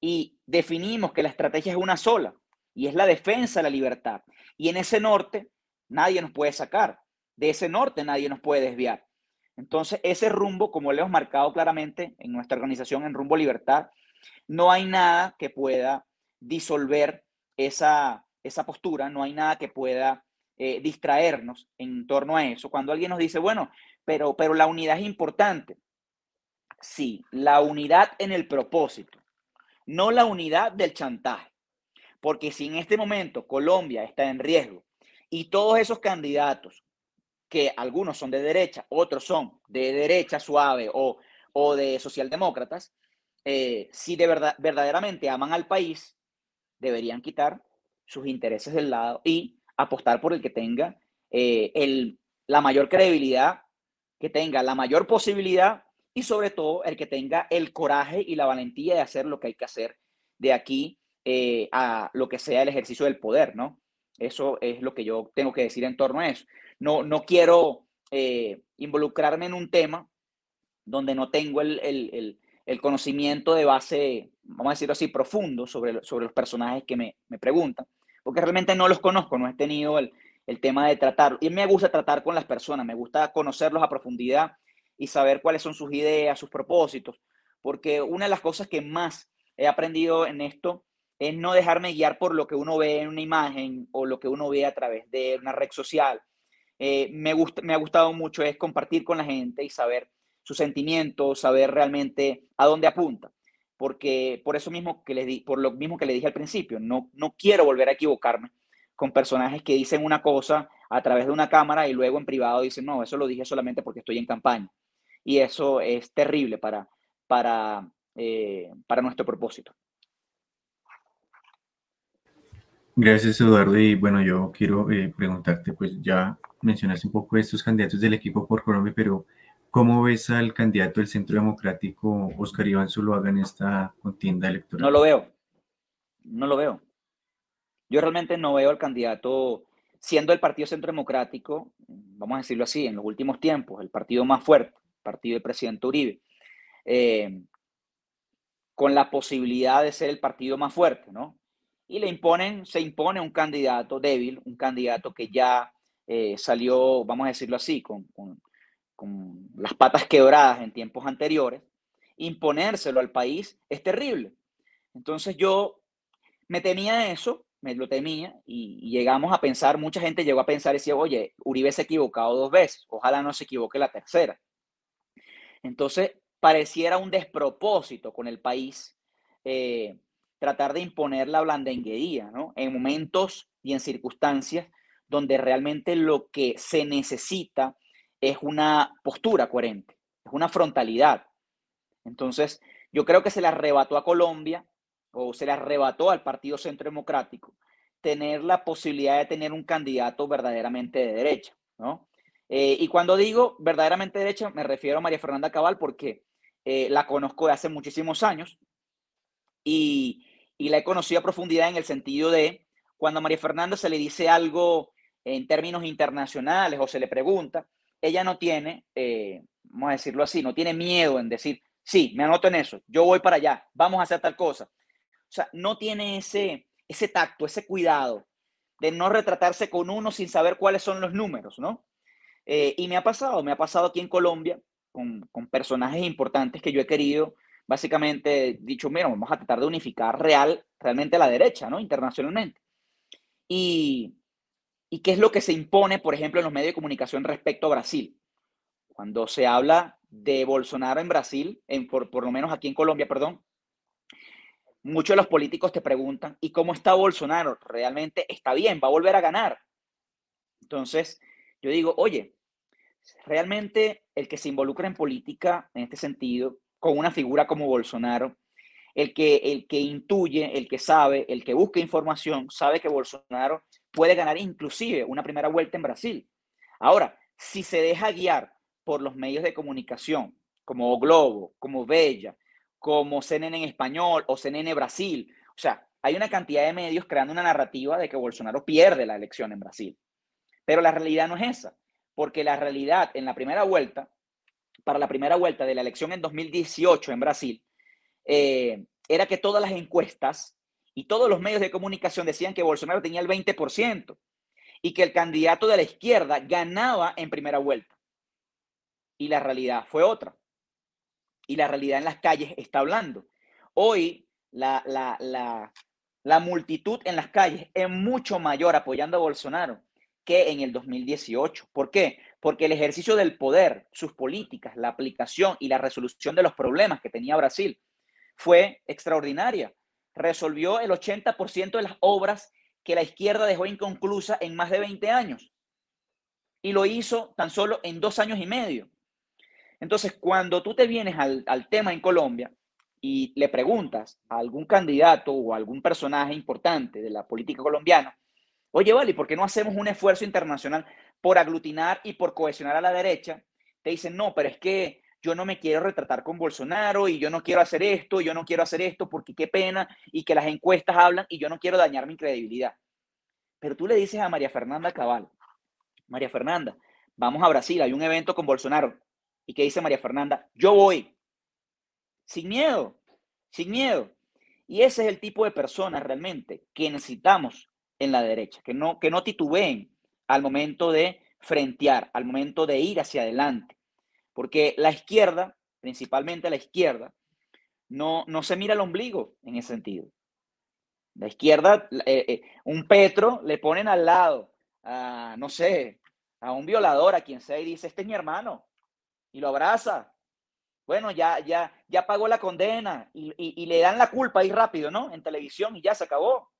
y definimos que la estrategia es una sola y es la defensa de la libertad. Y en ese norte nadie nos puede sacar, de ese norte nadie nos puede desviar. Entonces, ese rumbo, como le hemos marcado claramente en nuestra organización en Rumbo Libertad, no hay nada que pueda disolver esa, esa postura, no hay nada que pueda eh, distraernos en torno a eso. Cuando alguien nos dice, bueno, pero, pero la unidad es importante. Sí, la unidad en el propósito, no la unidad del chantaje. Porque si en este momento Colombia está en riesgo y todos esos candidatos, que algunos son de derecha, otros son de derecha suave o, o de socialdemócratas, eh, si de verdad, verdaderamente aman al país, deberían quitar sus intereses del lado y apostar por el que tenga eh, el, la mayor credibilidad, que tenga la mayor posibilidad y sobre todo el que tenga el coraje y la valentía de hacer lo que hay que hacer de aquí eh, a lo que sea el ejercicio del poder, ¿no? Eso es lo que yo tengo que decir en torno a eso. No, no quiero eh, involucrarme en un tema donde no tengo el, el, el, conocimiento de base, vamos a decirlo así, profundo sobre, sobre los personajes que me, me preguntan porque realmente no los conozco, no he tenido el, tema de tratar, y me gusta tratar con las personas, me gusta conocerlos a profundidad y saber cuáles son sus ideas, sus propósitos, porque una de las cosas que más he aprendido en esto es no dejarme guiar por lo que uno ve en una imagen o lo que uno ve a través de una red social. Eh, me, me ha gustado mucho es compartir con la gente y saber sus sentimientos, saber realmente a dónde apunta porque por eso mismo que le di, por lo mismo que le dije al principio, no, no quiero volver a equivocarme con personajes que dicen una cosa a través de una cámara y luego en privado dicen, no, eso lo dije solamente porque estoy en campaña. Y eso es terrible para, para, eh, para nuestro propósito. Gracias, Eduardo. Y bueno, yo quiero eh, preguntarte, pues ya mencionaste un poco estos candidatos del equipo por Colombia, pero ¿Cómo ves al candidato del Centro Democrático, Oscar Iván Zuluaga, en esta contienda electoral? No lo veo. No lo veo. Yo realmente no veo al candidato siendo el Partido Centro Democrático, vamos a decirlo así, en los últimos tiempos, el partido más fuerte, el partido del presidente Uribe, eh, con la posibilidad de ser el partido más fuerte, ¿no? Y le imponen, se impone un candidato débil, un candidato que ya eh, salió, vamos a decirlo así, con con las patas quebradas en tiempos anteriores, imponérselo al país es terrible. Entonces yo me temía eso, me lo temía y, llegamos a pensar, mucha gente llegó a pensar y decía, oye, Uribe se ha equivocado dos veces, ojalá no se equivoque la tercera. Entonces pareciera un despropósito con el país eh, tratar de imponer la blandenguería, ¿no? En momentos y en circunstancias donde realmente lo que se necesita es una postura coherente, es una frontalidad, Entonces, yo creo que se le arrebató a Colombia o se le arrebató al Partido Centro Democrático tener la posibilidad de tener un candidato verdaderamente de derecha, ¿no? Eh, y cuando digo verdaderamente de derecha, me refiero a María Fernanda Cabal porque eh, la conozco de hace muchísimos años y, y la he conocido a profundidad en el sentido de cuando a María Fernanda se le dice algo en términos internacionales o se le pregunta, ella no tiene, eh, vamos a decirlo así, no tiene miedo en decir, sí, me anoto en eso, yo voy para allá, vamos a hacer tal cosa. O sea, no tiene ese, ese tacto, ese cuidado de no retratarse con uno sin saber cuáles son los números, ¿no? Eh, y me ha pasado, me ha pasado aquí en Colombia con, con personajes importantes que yo he querido, básicamente dicho, mira, vamos a tratar de unificar real, realmente a la derecha, ¿no? Internacionalmente. Y, ¿Y qué es lo que se impone, por ejemplo, en los medios de comunicación respecto a Brasil? Cuando se habla de Bolsonaro en Brasil, en, por, por lo menos aquí en Colombia, perdón, muchos de los políticos te preguntan, ¿y cómo está Bolsonaro? ¿Realmente está bien? ¿Va a volver a ganar? Entonces, yo digo, oye, realmente el que se involucra en política en este sentido, con una figura como Bolsonaro, el que, el que intuye, el que sabe, el que busca información, sabe que Bolsonaro puede ganar inclusive una primera vuelta en Brasil. Ahora, si se deja guiar por los medios de comunicación, como Globo, como Bella, como CNN en español o CNN Brasil, o sea, hay una cantidad de medios creando una narrativa de que Bolsonaro pierde la elección en Brasil. Pero la realidad no es esa, porque la realidad en la primera vuelta, para la primera vuelta de la elección en 2018 en Brasil, eh, era que todas las encuestas y todos los medios de comunicación decían que Bolsonaro tenía el 20% y que el candidato de la izquierda ganaba en primera vuelta. Y la realidad fue otra. Y la realidad en las calles está hablando. Hoy la, la, la multitud en las calles es mucho mayor apoyando a Bolsonaro que en el 2018. ¿Por qué? Porque el ejercicio del poder, sus políticas, la aplicación y la resolución de los problemas que tenía Brasil fue extraordinaria resolvió el 80% de las obras que la izquierda dejó inconclusa en más de 20 años. Y lo hizo tan solo en dos años y medio. Entonces, cuando tú te vienes al, tema en Colombia y le preguntas a algún candidato o a algún personaje importante de la política colombiana, oye, vale, ¿por qué no hacemos un esfuerzo internacional por aglutinar y por cohesionar a la derecha? Te dicen, no, pero es que yo no me quiero retratar con Bolsonaro y yo no quiero hacer esto, yo no quiero hacer esto porque qué pena y que las encuestas hablan y yo no quiero dañar mi credibilidad. Pero tú le dices a María Fernanda Cabal, María Fernanda, vamos a Brasil, hay un evento con Bolsonaro. ¿Y qué dice María Fernanda? Yo voy. Sin miedo, sin miedo. Y ese es el tipo de personas realmente que necesitamos en la derecha, que no, que no titubeen al momento de frentear, al momento de ir hacia adelante. Porque la izquierda, principalmente la izquierda, no, no se mira el ombligo en ese sentido. La izquierda, eh, eh, un Petro le ponen al lado, a, no sé, a un violador, a quien sea, y dice, este es mi hermano, y lo abraza. Bueno, ya, ya, ya pagó la condena y, y le dan la culpa ahí rápido, ¿no? En televisión y ya se acabó.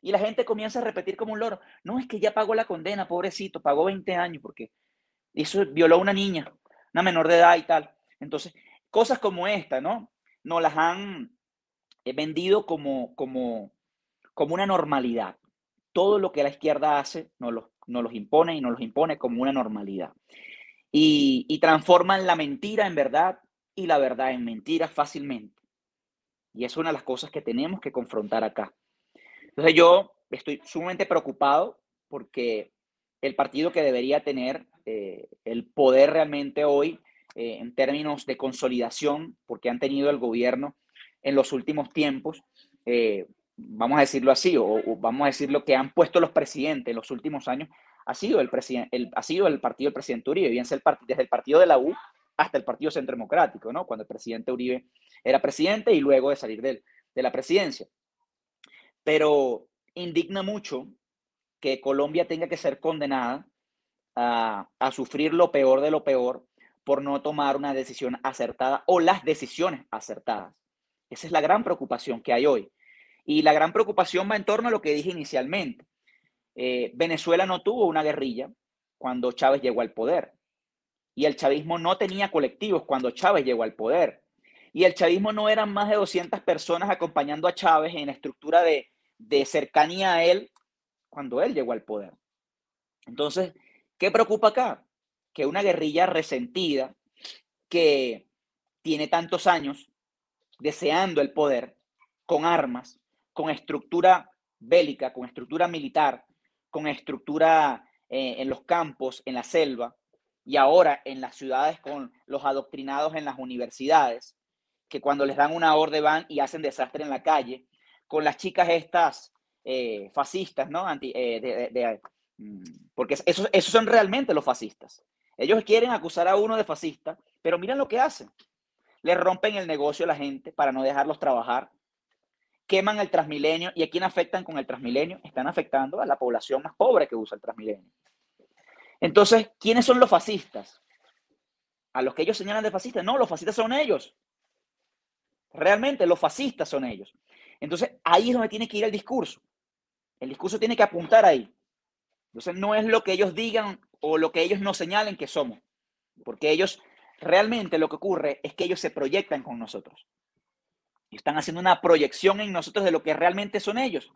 Y la gente comienza a repetir como un loro, no, es que ya pagó la condena, pobrecito, pagó 20 años porque eso violó a una niña una menor de edad y tal. Entonces, cosas como esta, ¿no? Nos las han eh, vendido como, como, como una normalidad. Todo lo que la izquierda hace nos los, los impone y nos los impone como una normalidad. Y, y transforman la mentira en verdad y la verdad en mentira fácilmente. Y es una de las cosas que tenemos que confrontar acá. Entonces yo estoy sumamente preocupado porque el partido que debería tener eh, el poder realmente hoy eh, en términos de consolidación, porque han tenido el gobierno en los últimos tiempos, eh, vamos a decirlo así, o, vamos a decir lo que han puesto los presidentes en los últimos años, ha sido el, el, ha sido el partido del presidente Uribe, bien sea el desde el partido de la U hasta el Partido Centro Democrático, ¿no? Cuando el presidente Uribe era presidente y luego de salir de, de la presidencia. Pero indigna mucho que Colombia tenga que ser condenada a, sufrir lo peor de lo peor por no tomar una decisión acertada o las decisiones acertadas. Esa es la gran preocupación que hay hoy. Y la gran preocupación va en torno a lo que dije inicialmente. Eh, Venezuela no tuvo una guerrilla cuando Chávez llegó al poder. Y el chavismo no tenía colectivos cuando Chávez llegó al poder. Y el chavismo no eran más de 200 personas acompañando a Chávez en la estructura de, de cercanía a él cuando él llegó al poder. Entonces, ¿qué preocupa acá? Que una guerrilla resentida que tiene tantos años deseando el poder, con armas, con estructura bélica, con estructura militar, con estructura eh, en los campos, en la selva, y ahora en las ciudades con los adoctrinados en las universidades, que cuando les dan una orden van y hacen desastre en la calle, con las chicas estas eh, fascistas, ¿no? Eh, porque esos, son realmente los fascistas. Ellos quieren acusar a uno de fascista, pero miren lo que hacen. Le rompen el negocio a la gente para no dejarlos trabajar. Queman el Transmilenio. ¿Y a quién afectan con el Transmilenio? Están afectando a la población más pobre que usa el Transmilenio. Entonces, ¿quiénes son los fascistas? A los que ellos señalan de fascistas. No, los fascistas son ellos. Realmente los fascistas son ellos. Entonces, ahí es donde tiene que ir el discurso. El discurso tiene que apuntar ahí. Entonces, no es lo que ellos digan o lo que ellos nos señalen que somos. Porque ellos, realmente lo que ocurre es que ellos se proyectan con nosotros. Y están haciendo una proyección en nosotros de lo que realmente son ellos.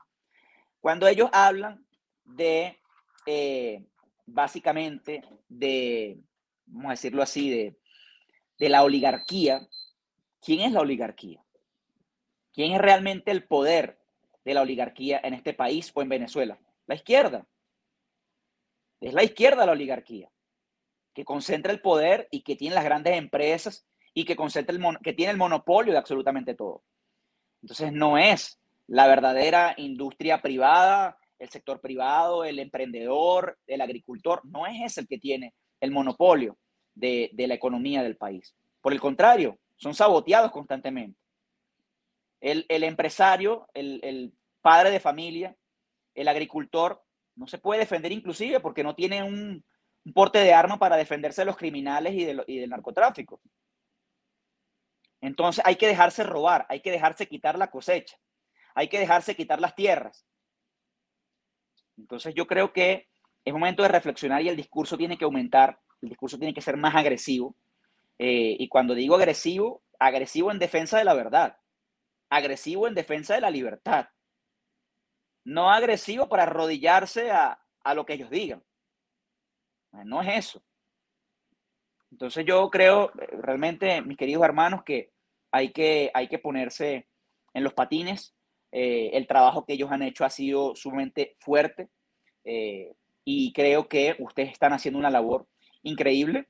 Cuando ellos hablan de, eh, básicamente, de, vamos a decirlo así, de, de la oligarquía, ¿quién es la oligarquía? ¿Quién es realmente el poder de la oligarquía en este país o en Venezuela? La izquierda. Es la izquierda la oligarquía, que concentra el poder y que tiene las grandes empresas y que, concentra el que tiene el monopolio de absolutamente todo. Entonces no es la verdadera industria privada, el sector privado, el emprendedor, el agricultor, no es ese el que tiene el monopolio de, la economía del país. Por el contrario, son saboteados constantemente. El, empresario, el, el, padre de familia, el agricultor, no se puede defender inclusive porque no tiene un, porte de arma para defenderse de los criminales y, de y del narcotráfico. Entonces hay que dejarse robar, hay que dejarse quitar la cosecha, hay que dejarse quitar las tierras. Entonces yo creo que es momento de reflexionar y el discurso tiene que aumentar, el discurso tiene que ser más agresivo. Eh, y cuando digo agresivo, agresivo en defensa de la verdad, agresivo en defensa de la libertad, no agresivo para arrodillarse a, lo que ellos digan. No es eso. Entonces yo creo realmente, mis queridos hermanos, que hay que, hay que ponerse en los patines. Eh, el trabajo que ellos han hecho ha sido sumamente fuerte eh, y creo que ustedes están haciendo una labor increíble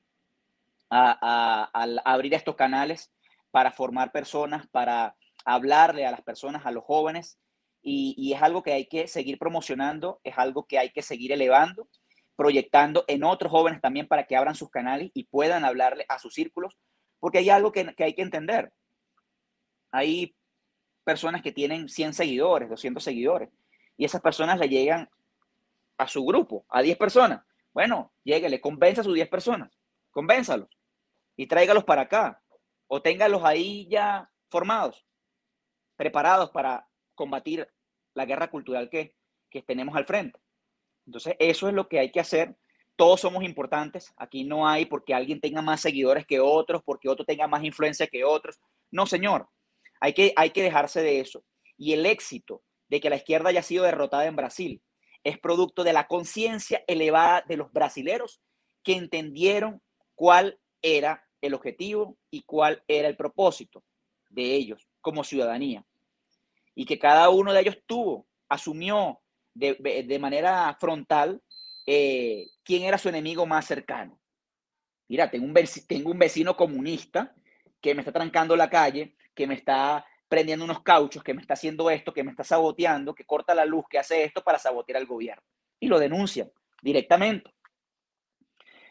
al abrir estos canales para formar personas, para hablarle a las personas, a los jóvenes y, es algo que hay que seguir promocionando, es algo que hay que seguir elevando, proyectando en otros jóvenes también para que abran sus canales y puedan hablarle a sus círculos, porque hay algo que, hay que entender. Hay personas que tienen 100 seguidores, 200 seguidores, y esas personas le llegan a su grupo, a 10 personas. Bueno, lléguele, convenza a sus 10 personas, convénzalos y tráigalos para acá o téngalos ahí ya formados, preparados para combatir la guerra cultural que, tenemos al frente. Entonces, eso es lo que hay que hacer. Todos somos importantes. Aquí no hay porque alguien tenga más seguidores que otros, porque otro tenga más influencia que otros. No, señor. Hay que, hay que dejarse de eso. Y el éxito de que la izquierda haya sido derrotada en Brasil es producto de la conciencia elevada de los brasileros que entendieron cuál era el objetivo y cuál era el propósito de ellos como ciudadanía y que cada uno de ellos tuvo, asumió de, manera frontal eh, quién era su enemigo más cercano. Mira, tengo un, tengo un vecino comunista que me está trancando la calle, que me está prendiendo unos cauchos, que me está haciendo esto, que me está saboteando, que corta la luz, que hace esto para sabotear al gobierno. Y lo denuncian directamente.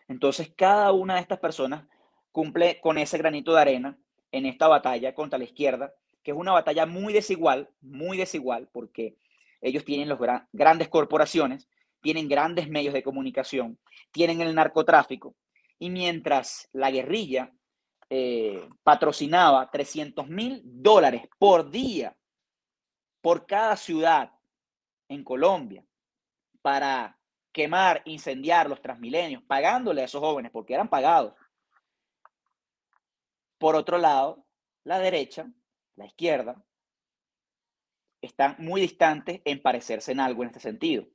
Entonces, cada una de estas personas cumple con ese granito de arena en esta batalla contra la izquierda que es una batalla muy desigual, muy desigual, porque ellos tienen las grandes corporaciones, tienen grandes medios de comunicación, tienen el narcotráfico, y mientras la guerrilla eh, patrocinaba 300 mil dólares por día por cada ciudad en Colombia para quemar, incendiar los transmilenios, pagándole a esos jóvenes porque eran pagados. Por otro lado, la derecha, la izquierda, están muy distantes en parecerse en algo en este sentido.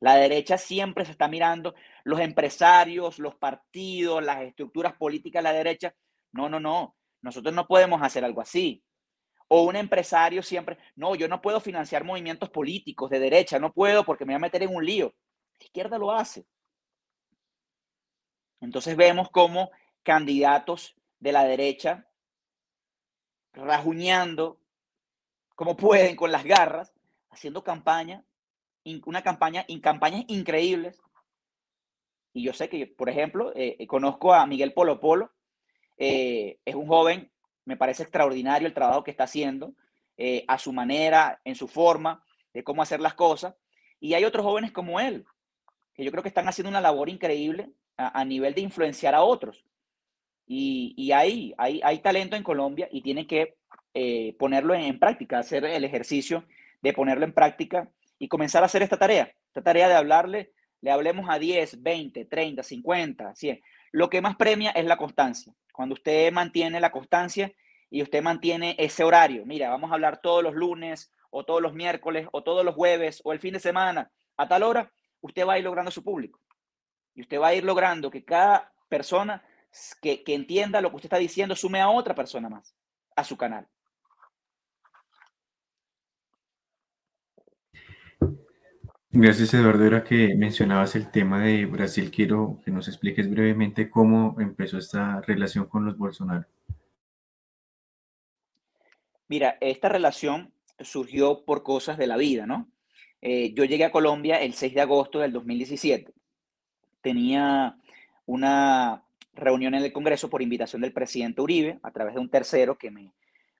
La derecha siempre se está mirando los empresarios, los partidos, las estructuras políticas de la derecha. No, no, no. Nosotros no podemos hacer algo así. O un empresario siempre, no, yo no puedo financiar movimientos políticos de derecha, no puedo porque me voy a meter en un lío. La izquierda lo hace. Entonces vemos cómo candidatos de la derecha rajuñando como pueden con las garras, haciendo campaña, una campaña, en campañas increíbles. Y yo sé que, por ejemplo, eh, eh, conozco a Miguel Polo Polo, eh, es un joven, me parece extraordinario el trabajo que está haciendo, a su manera, en su forma, de cómo hacer las cosas. Y hay otros jóvenes como él, que yo creo que están haciendo una labor increíble a, nivel de influenciar a otros. Y, y hay, hay, talento en Colombia y tiene que eh, ponerlo en, práctica, hacer el ejercicio de ponerlo en práctica y comenzar a hacer esta tarea, esta tarea de hablarle, le hablemos a 10, 20, 30, 50, 100. Lo que más premia es la constancia. Cuando usted mantiene la constancia y usted mantiene ese horario, mira, vamos a hablar todos los lunes o todos los miércoles o todos los jueves o el fin de semana a tal hora, usted va a ir logrando su público. Y usted va a ir logrando que cada persona que, que entienda lo que usted está diciendo sume a otra persona más a su canal. Gracias, Eduardo. Era que mencionabas el tema de Brasil. Quiero que nos expliques brevemente cómo empezó esta relación con los Bolsonaro. Mira, esta relación surgió por cosas de la vida, ¿no? Eh, yo llegué a Colombia el 6 de agosto del 2017. Tenía una reunión en el Congreso por invitación del presidente Uribe, a través de un tercero que me,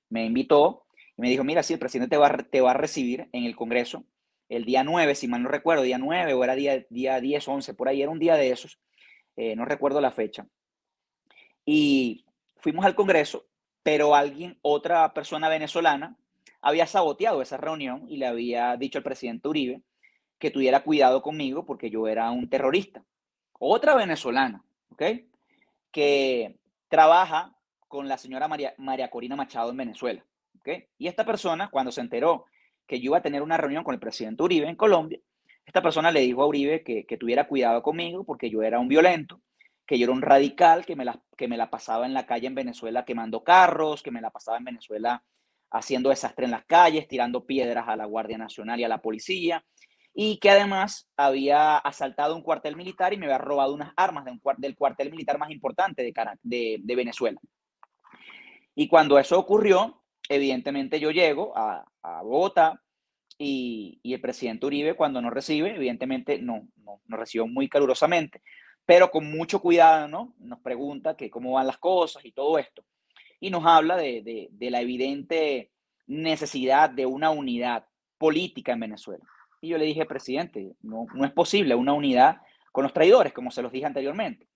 me invitó y me dijo, mira, sí, el presidente te va, te va a recibir en el Congreso el día 9, si mal no recuerdo, día 9 o era día, día 10, 11, por ahí era un día de esos, eh, no recuerdo la fecha. Y fuimos al Congreso, pero alguien, otra persona venezolana, había saboteado esa reunión y le había dicho al presidente Uribe que tuviera cuidado conmigo porque yo era un terrorista. Otra venezolana, ¿ok? Que trabaja con la señora María, María Corina Machado en Venezuela, ¿ok? Y esta persona, cuando se enteró que yo iba a tener una reunión con el presidente Uribe en Colombia, esta persona le dijo a Uribe que, tuviera cuidado conmigo porque yo era un violento, que yo era un radical, que me, la, que me la pasaba en la calle en Venezuela quemando carros, que me la pasaba en Venezuela haciendo desastre en las calles, tirando piedras a la Guardia Nacional y a la policía, y que además había asaltado un cuartel militar y me había robado unas armas del cuartel militar más importante de, de, de Venezuela. Y cuando eso ocurrió, evidentemente yo llego a, Bogotá y, el presidente Uribe cuando nos recibe, evidentemente no, no, nos recibió muy calurosamente, pero con mucho cuidado, ¿no? Nos pregunta que cómo van las cosas y todo esto. Y nos habla de, la evidente necesidad de una unidad política en Venezuela. Y yo le dije, presidente, no, no es posible una unidad con los traidores, como se los dije anteriormente.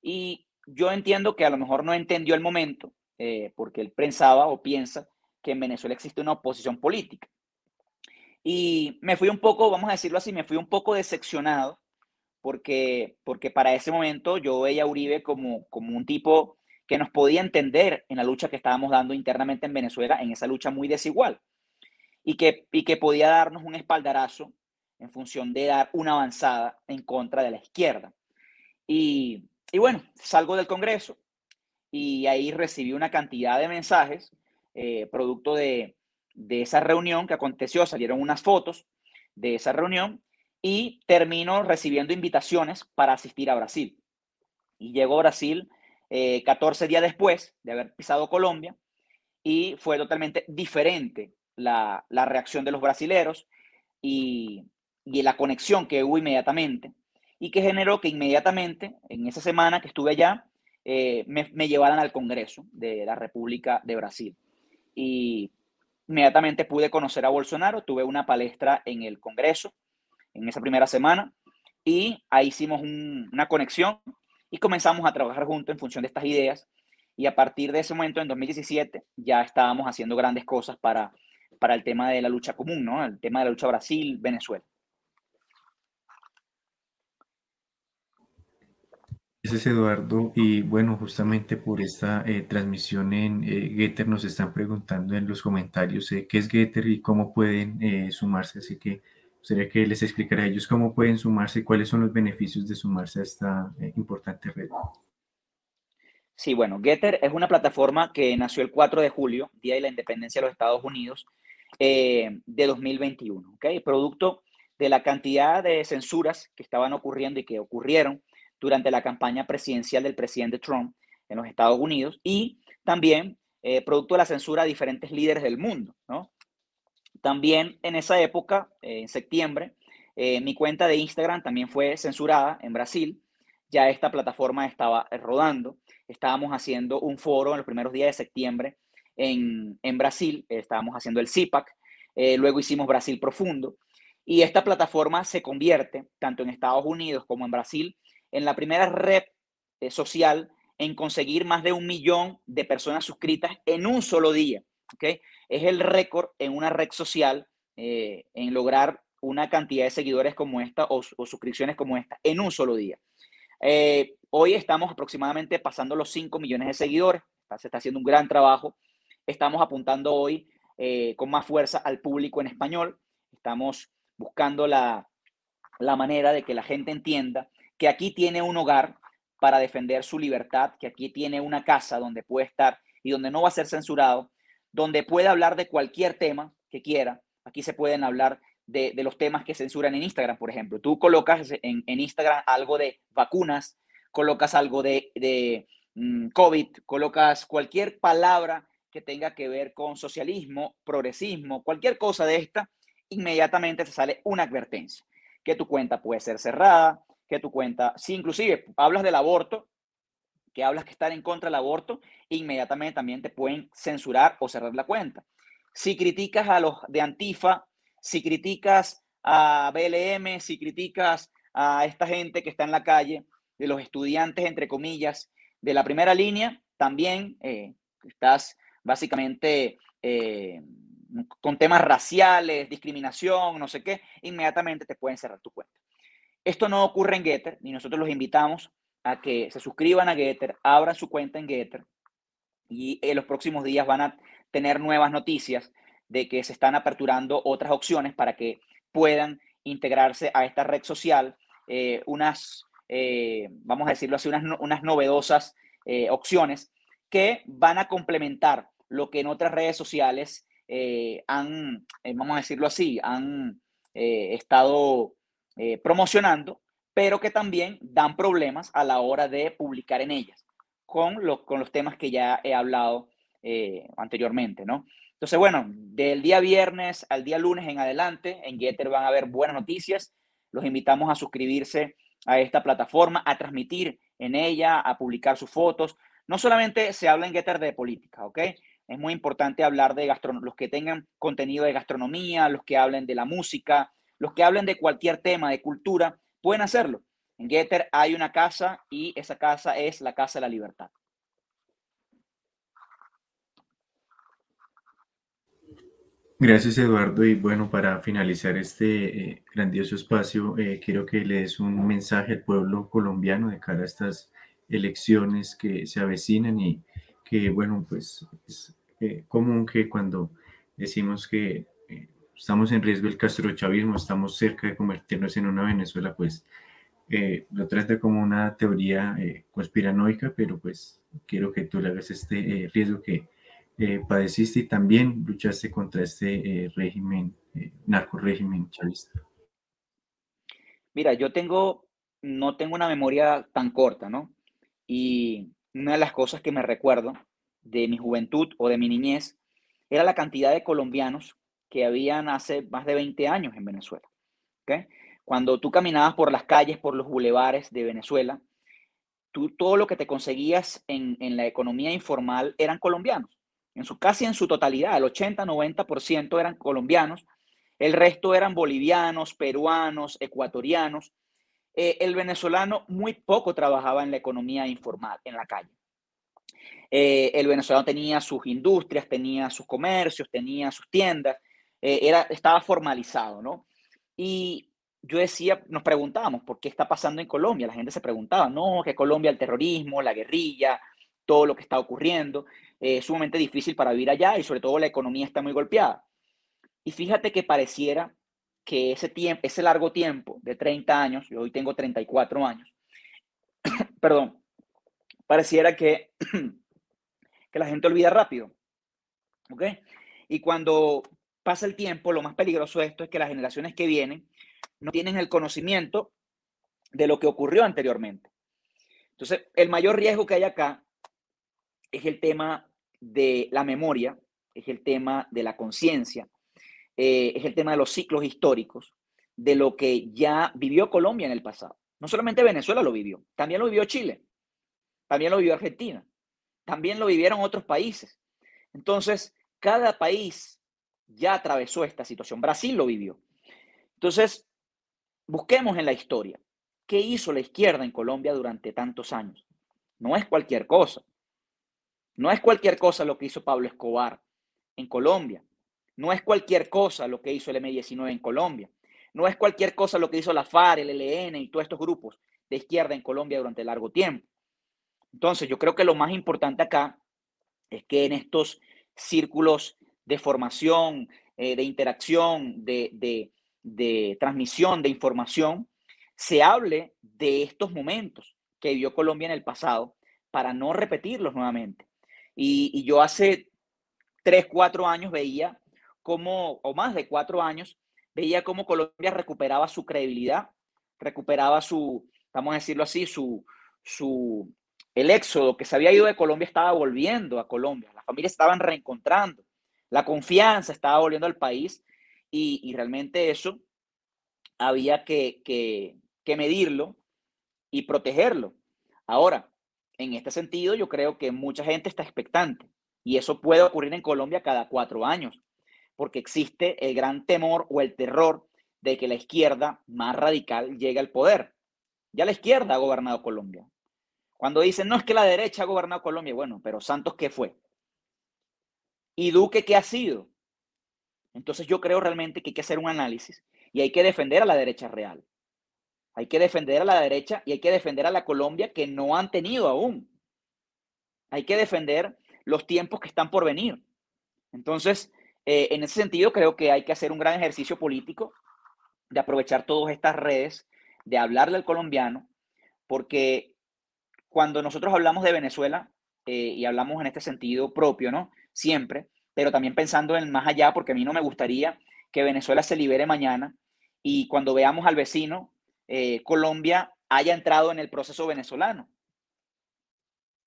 Y yo entiendo que a lo mejor no entendió el momento, eh, porque él pensaba o piensa que en Venezuela existe una oposición política. Y me fui un poco, vamos a decirlo así, me fui un poco decepcionado porque, porque para ese momento yo veía a Uribe como, como un tipo que nos podía entender en la lucha que estábamos dando internamente en Venezuela, en esa lucha muy desigual, y que, y que podía darnos un espaldarazo en función de dar una avanzada en contra de la izquierda. Y, y bueno, salgo del Congreso y ahí recibí una cantidad de mensajes eh, producto de, esa reunión que aconteció, salieron unas fotos de esa reunión y termino recibiendo invitaciones para asistir a Brasil. Y llego a Brasil 14 eh, días después de haber pisado Colombia y fue totalmente diferente la, reacción de los brasileros y, la conexión que hubo inmediatamente y que generó que inmediatamente en esa semana que estuve allá eh, me, me llevaran al Congreso de la República de Brasil. Y inmediatamente pude conocer a Bolsonaro, tuve una palestra en el Congreso en esa primera semana y ahí hicimos una conexión y comenzamos a trabajar juntos en función de estas ideas. Y a partir de ese momento, en 2017, ya estábamos haciendo grandes cosas para, para el tema de la lucha común, ¿no? El tema de la lucha Brasil-Venezuela. Gracias, Eduardo. Y bueno, justamente por esta eh, transmisión en eh, Getter nos están preguntando en los comentarios eh, qué es Getter y cómo pueden sumarse. Así que sería que les explicara a ellos cómo pueden sumarse y cuáles son los beneficios de sumarse a esta importante red. Sí, bueno, Getter es una plataforma que nació el 4 de julio, Día de la Independencia de los Estados Unidos, de 2021, ¿ok? Producto de la cantidad de censuras que estaban ocurriendo y que ocurrieron durante la campaña presidencial del presidente Trump en los Estados Unidos y también eh, producto de la censura a diferentes líderes del mundo. ¿no? También en esa época, eh, en septiembre, eh, mi cuenta de Instagram también fue censurada en Brasil. Ya esta plataforma estaba rodando. Estábamos haciendo un foro en los primeros días de septiembre en, en Brasil. Estábamos haciendo el CIPAC. luego hicimos Brasil Profundo. Y esta plataforma se convierte, tanto en Estados Unidos como en Brasil, en la primera red eh, social en conseguir más de un millón de personas suscritas en un solo día. ¿okay? Es el récord en una red social eh, en lograr una cantidad de seguidores como esta o, suscripciones como esta en un solo día. Eh, hoy estamos aproximadamente pasando los 5 millones de seguidores. Se está haciendo un gran trabajo. Estamos apuntando hoy con más fuerza al público en español. Estamos buscando la, la manera de que la gente entienda que aquí tiene un hogar para defender su libertad, que aquí tiene una casa donde puede estar y donde no va a ser censurado, donde puede hablar de cualquier tema que quiera. Aquí se pueden hablar de, los temas que censuran en Instagram, por ejemplo. Tú colocas en, Instagram algo de vacunas, colocas algo de, de mm, COVID, colocas cualquier palabra que tenga que ver con socialismo, progresismo, cualquier cosa de esta, inmediatamente se sale una advertencia, que tu cuenta puede ser cerrada, que tu cuenta, si inclusive hablas del aborto, que hablas que estar en contra del aborto, inmediatamente también te pueden censurar o cerrar la cuenta. Si criticas a los de Antifa, si criticas a BLM, si criticas a esta gente que está en la calle, de los estudiantes, entre comillas, de la primera línea, también eh, estás básicamente eh, con temas raciales, discriminación, no sé qué, inmediatamente te pueden cerrar tu cuenta. Esto no ocurre en Getter y nosotros los invitamos a que se suscriban a Getter, abran su cuenta en Getter y en los próximos días van a tener nuevas noticias de que se están aperturando otras opciones para que puedan integrarse a esta red social, eh, unas, eh, vamos a decirlo así, unas, unas novedosas eh, opciones que van a complementar lo que en otras redes sociales han, vamos a decirlo así, han estado promocionando, pero que también dan problemas a la hora de publicar en ellas, con, con los temas que ya he hablado anteriormente, ¿no? Entonces, bueno, del día viernes al día lunes en adelante, en Getter van a haber buenas noticias. Los invitamos a suscribirse a esta plataforma, a transmitir en ella, a publicar sus fotos. No solamente se habla en Getter de política, ¿ok? Es muy importante hablar de gastronomía, los que tengan contenido de gastronomía, los que hablen de la música, los que hablen de cualquier tema de cultura pueden hacerlo. En Getter hay una casa y esa casa es la Casa de la Libertad. Gracias Eduardo. Y bueno, para finalizar este eh, grandioso espacio, eh, quiero que le des un mensaje al pueblo colombiano de cara a estas elecciones que se avecinan y que bueno, pues es eh, común que cuando decimos que estamos en riesgo del castrochavismo, estamos cerca de convertirnos en una Venezuela, pues eh, lo trata como una teoría eh, conspiranoica, pero pues quiero que tú le hagas este eh, riesgo que padeciste y también luchaste contra este régimen, narco régimen chavista. Mira, yo tengo, no tengo una memoria tan corta, ¿no? Y una de las cosas que me recuerdo de mi juventud o de mi niñez era la cantidad de colombianos que habían hace más de 20 años en Venezuela. Cuando tú caminabas por las calles, por los bulevares de Venezuela, tú, todo lo que te conseguías en, la economía informal eran colombianos. Casi en su totalidad, el 80-90% eran colombianos, el resto eran bolivianos, peruanos, ecuatorianos. Eh, el venezolano muy poco trabajaba en la economía informal, en la calle. Eh, el venezolano tenía sus industrias, tenía sus comercios, tenía sus tiendas, eh, era, estaba formalizado, ¿no? Y yo decía, nos preguntábamos, ¿por qué está pasando en Colombia? La gente se preguntaba, no, que Colombia el terrorismo, la guerrilla, todo lo que está ocurriendo, eh, sumamente difícil para vivir allá y sobre todo la economía está muy golpeada. Y fíjate que pareciera que ese, tiempo, ese largo tiempo de 30 años, yo hoy tengo 34 años, (coughs) perdón, pareciera que, (coughs) que la gente olvida rápido. ¿Ok? Y cuando pasa el tiempo, lo más peligroso de esto es que las generaciones que vienen no tienen el conocimiento de lo que ocurrió anteriormente. Entonces, el mayor riesgo que hay acá es el tema de la memoria, es el tema de la conciencia, eh, es el tema de los ciclos históricos, de lo que ya vivió Colombia en el pasado. No solamente Venezuela lo vivió, también lo vivió Chile, también lo vivió Argentina, también lo vivieron otros países. Entonces, cada país ya atravesó esta situación. Brasil lo vivió. Entonces, busquemos en la historia. ¿Qué hizo la izquierda en Colombia durante tantos años? No es cualquier cosa. No es cualquier cosa lo que hizo Pablo Escobar en Colombia. No es cualquier cosa lo que hizo el M-19 en Colombia. No es cualquier cosa lo que hizo la FARC, el ELN y todos estos grupos de izquierda en Colombia durante largo tiempo. Entonces, yo creo que lo más importante acá es que en estos círculos de formación, eh, de interacción, de, de transmisión de información, se hable de estos momentos que vivió Colombia en el pasado para no repetirlos nuevamente. Y, yo hace tres, cuatro años veía o más de cuatro años, veía cómo Colombia recuperaba su credibilidad, recuperaba su, vamos a decirlo así, su, su, el éxodo que se había ido de Colombia estaba volviendo a Colombia, las familias estaban reencontrando, la confianza estaba volviendo al país y, y realmente eso había que, que, que medirlo y protegerlo. Ahora, en este sentido, yo creo que mucha gente está expectante y eso puede ocurrir en Colombia cada cuatro años porque existe el gran temor o el terror de que la izquierda más radical llegue al poder. Ya la izquierda ha gobernado Colombia. Cuando dicen, no es que la derecha ha gobernado Colombia, bueno, pero Santos, ¿qué fue? ¿Y Duque qué ha sido? Entonces yo creo realmente que hay que hacer un análisis y hay que defender a la derecha real. Hay que defender a la derecha y hay que defender a la Colombia que no han tenido aún. Hay que defender los tiempos que están por venir. Entonces, eh, en ese sentido, creo que hay que hacer un gran ejercicio político de aprovechar todas estas redes, de hablarle al colombiano, porque cuando nosotros hablamos de Venezuela, eh, y hablamos en este sentido propio, ¿no? Siempre, pero también pensando en más allá, porque a mí no me gustaría que Venezuela se libere mañana y cuando veamos al vecino, eh, Colombia haya entrado en el proceso venezolano.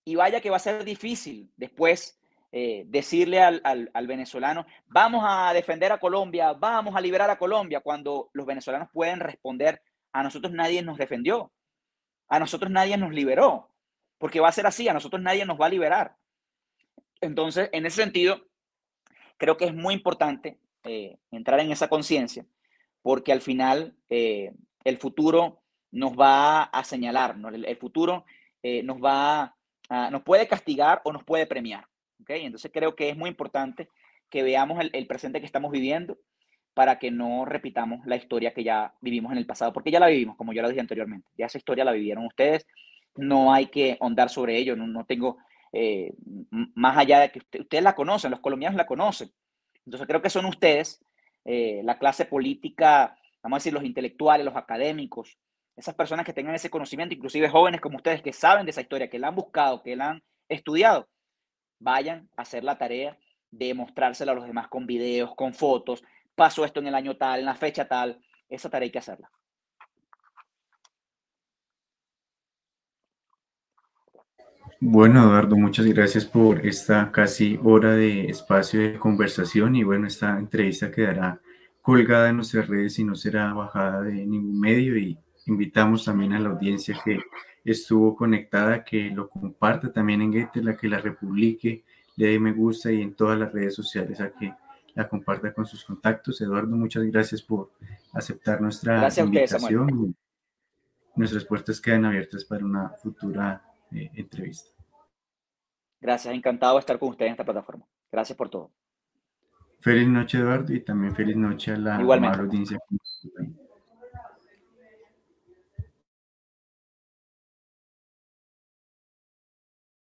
Y vaya que va a ser difícil después eh, decirle al, venezolano, vamos a defender a Colombia, vamos a liberar a Colombia, cuando los venezolanos pueden responder, a nosotros nadie nos defendió, a nosotros nadie nos liberó, porque va a ser así, a nosotros nadie nos va a liberar. Entonces, en ese sentido, creo que es muy importante eh, entrar en esa conciencia, porque al final el futuro nos va a señalar, el, futuro nos va nos puede castigar o nos puede premiar. Entonces creo que es muy importante que veamos el, presente que estamos viviendo para que no repitamos la historia que ya vivimos en el pasado, porque ya la vivimos, como yo lo dije anteriormente, ya esa historia la vivieron ustedes, no hay que ahondar sobre ello, no, tengo, eh, más allá de que ustedes la conocen, los colombianos la conocen, entonces creo que son ustedes, eh, la clase política, vamos a decir, los intelectuales, los académicos, esas personas que tengan ese conocimiento, inclusive jóvenes como ustedes que saben de esa historia, que la han buscado, que la han estudiado, vayan a hacer la tarea de mostrársela a los demás con videos, con fotos. Pasó esto en el año tal, en la fecha tal. Esa tarea hay que hacerla. Bueno, Eduardo, muchas gracias por esta casi hora de espacio de conversación y bueno, esta entrevista quedará colgada en nuestras redes y no será bajada de ningún medio y invitamos también a la audiencia que estuvo conectada, que lo comparta también en Getter, la que la republique, le dé me gusta y en todas las redes sociales a que la comparta con sus contactos. Eduardo, muchas gracias por aceptar nuestra invitación. Nuestras puertas quedan abiertas para una futura eh, entrevista. Gracias, encantado de estar con ustedes en esta plataforma. Gracias por todo. Feliz noche, Eduardo, y también feliz noche a la audiencia.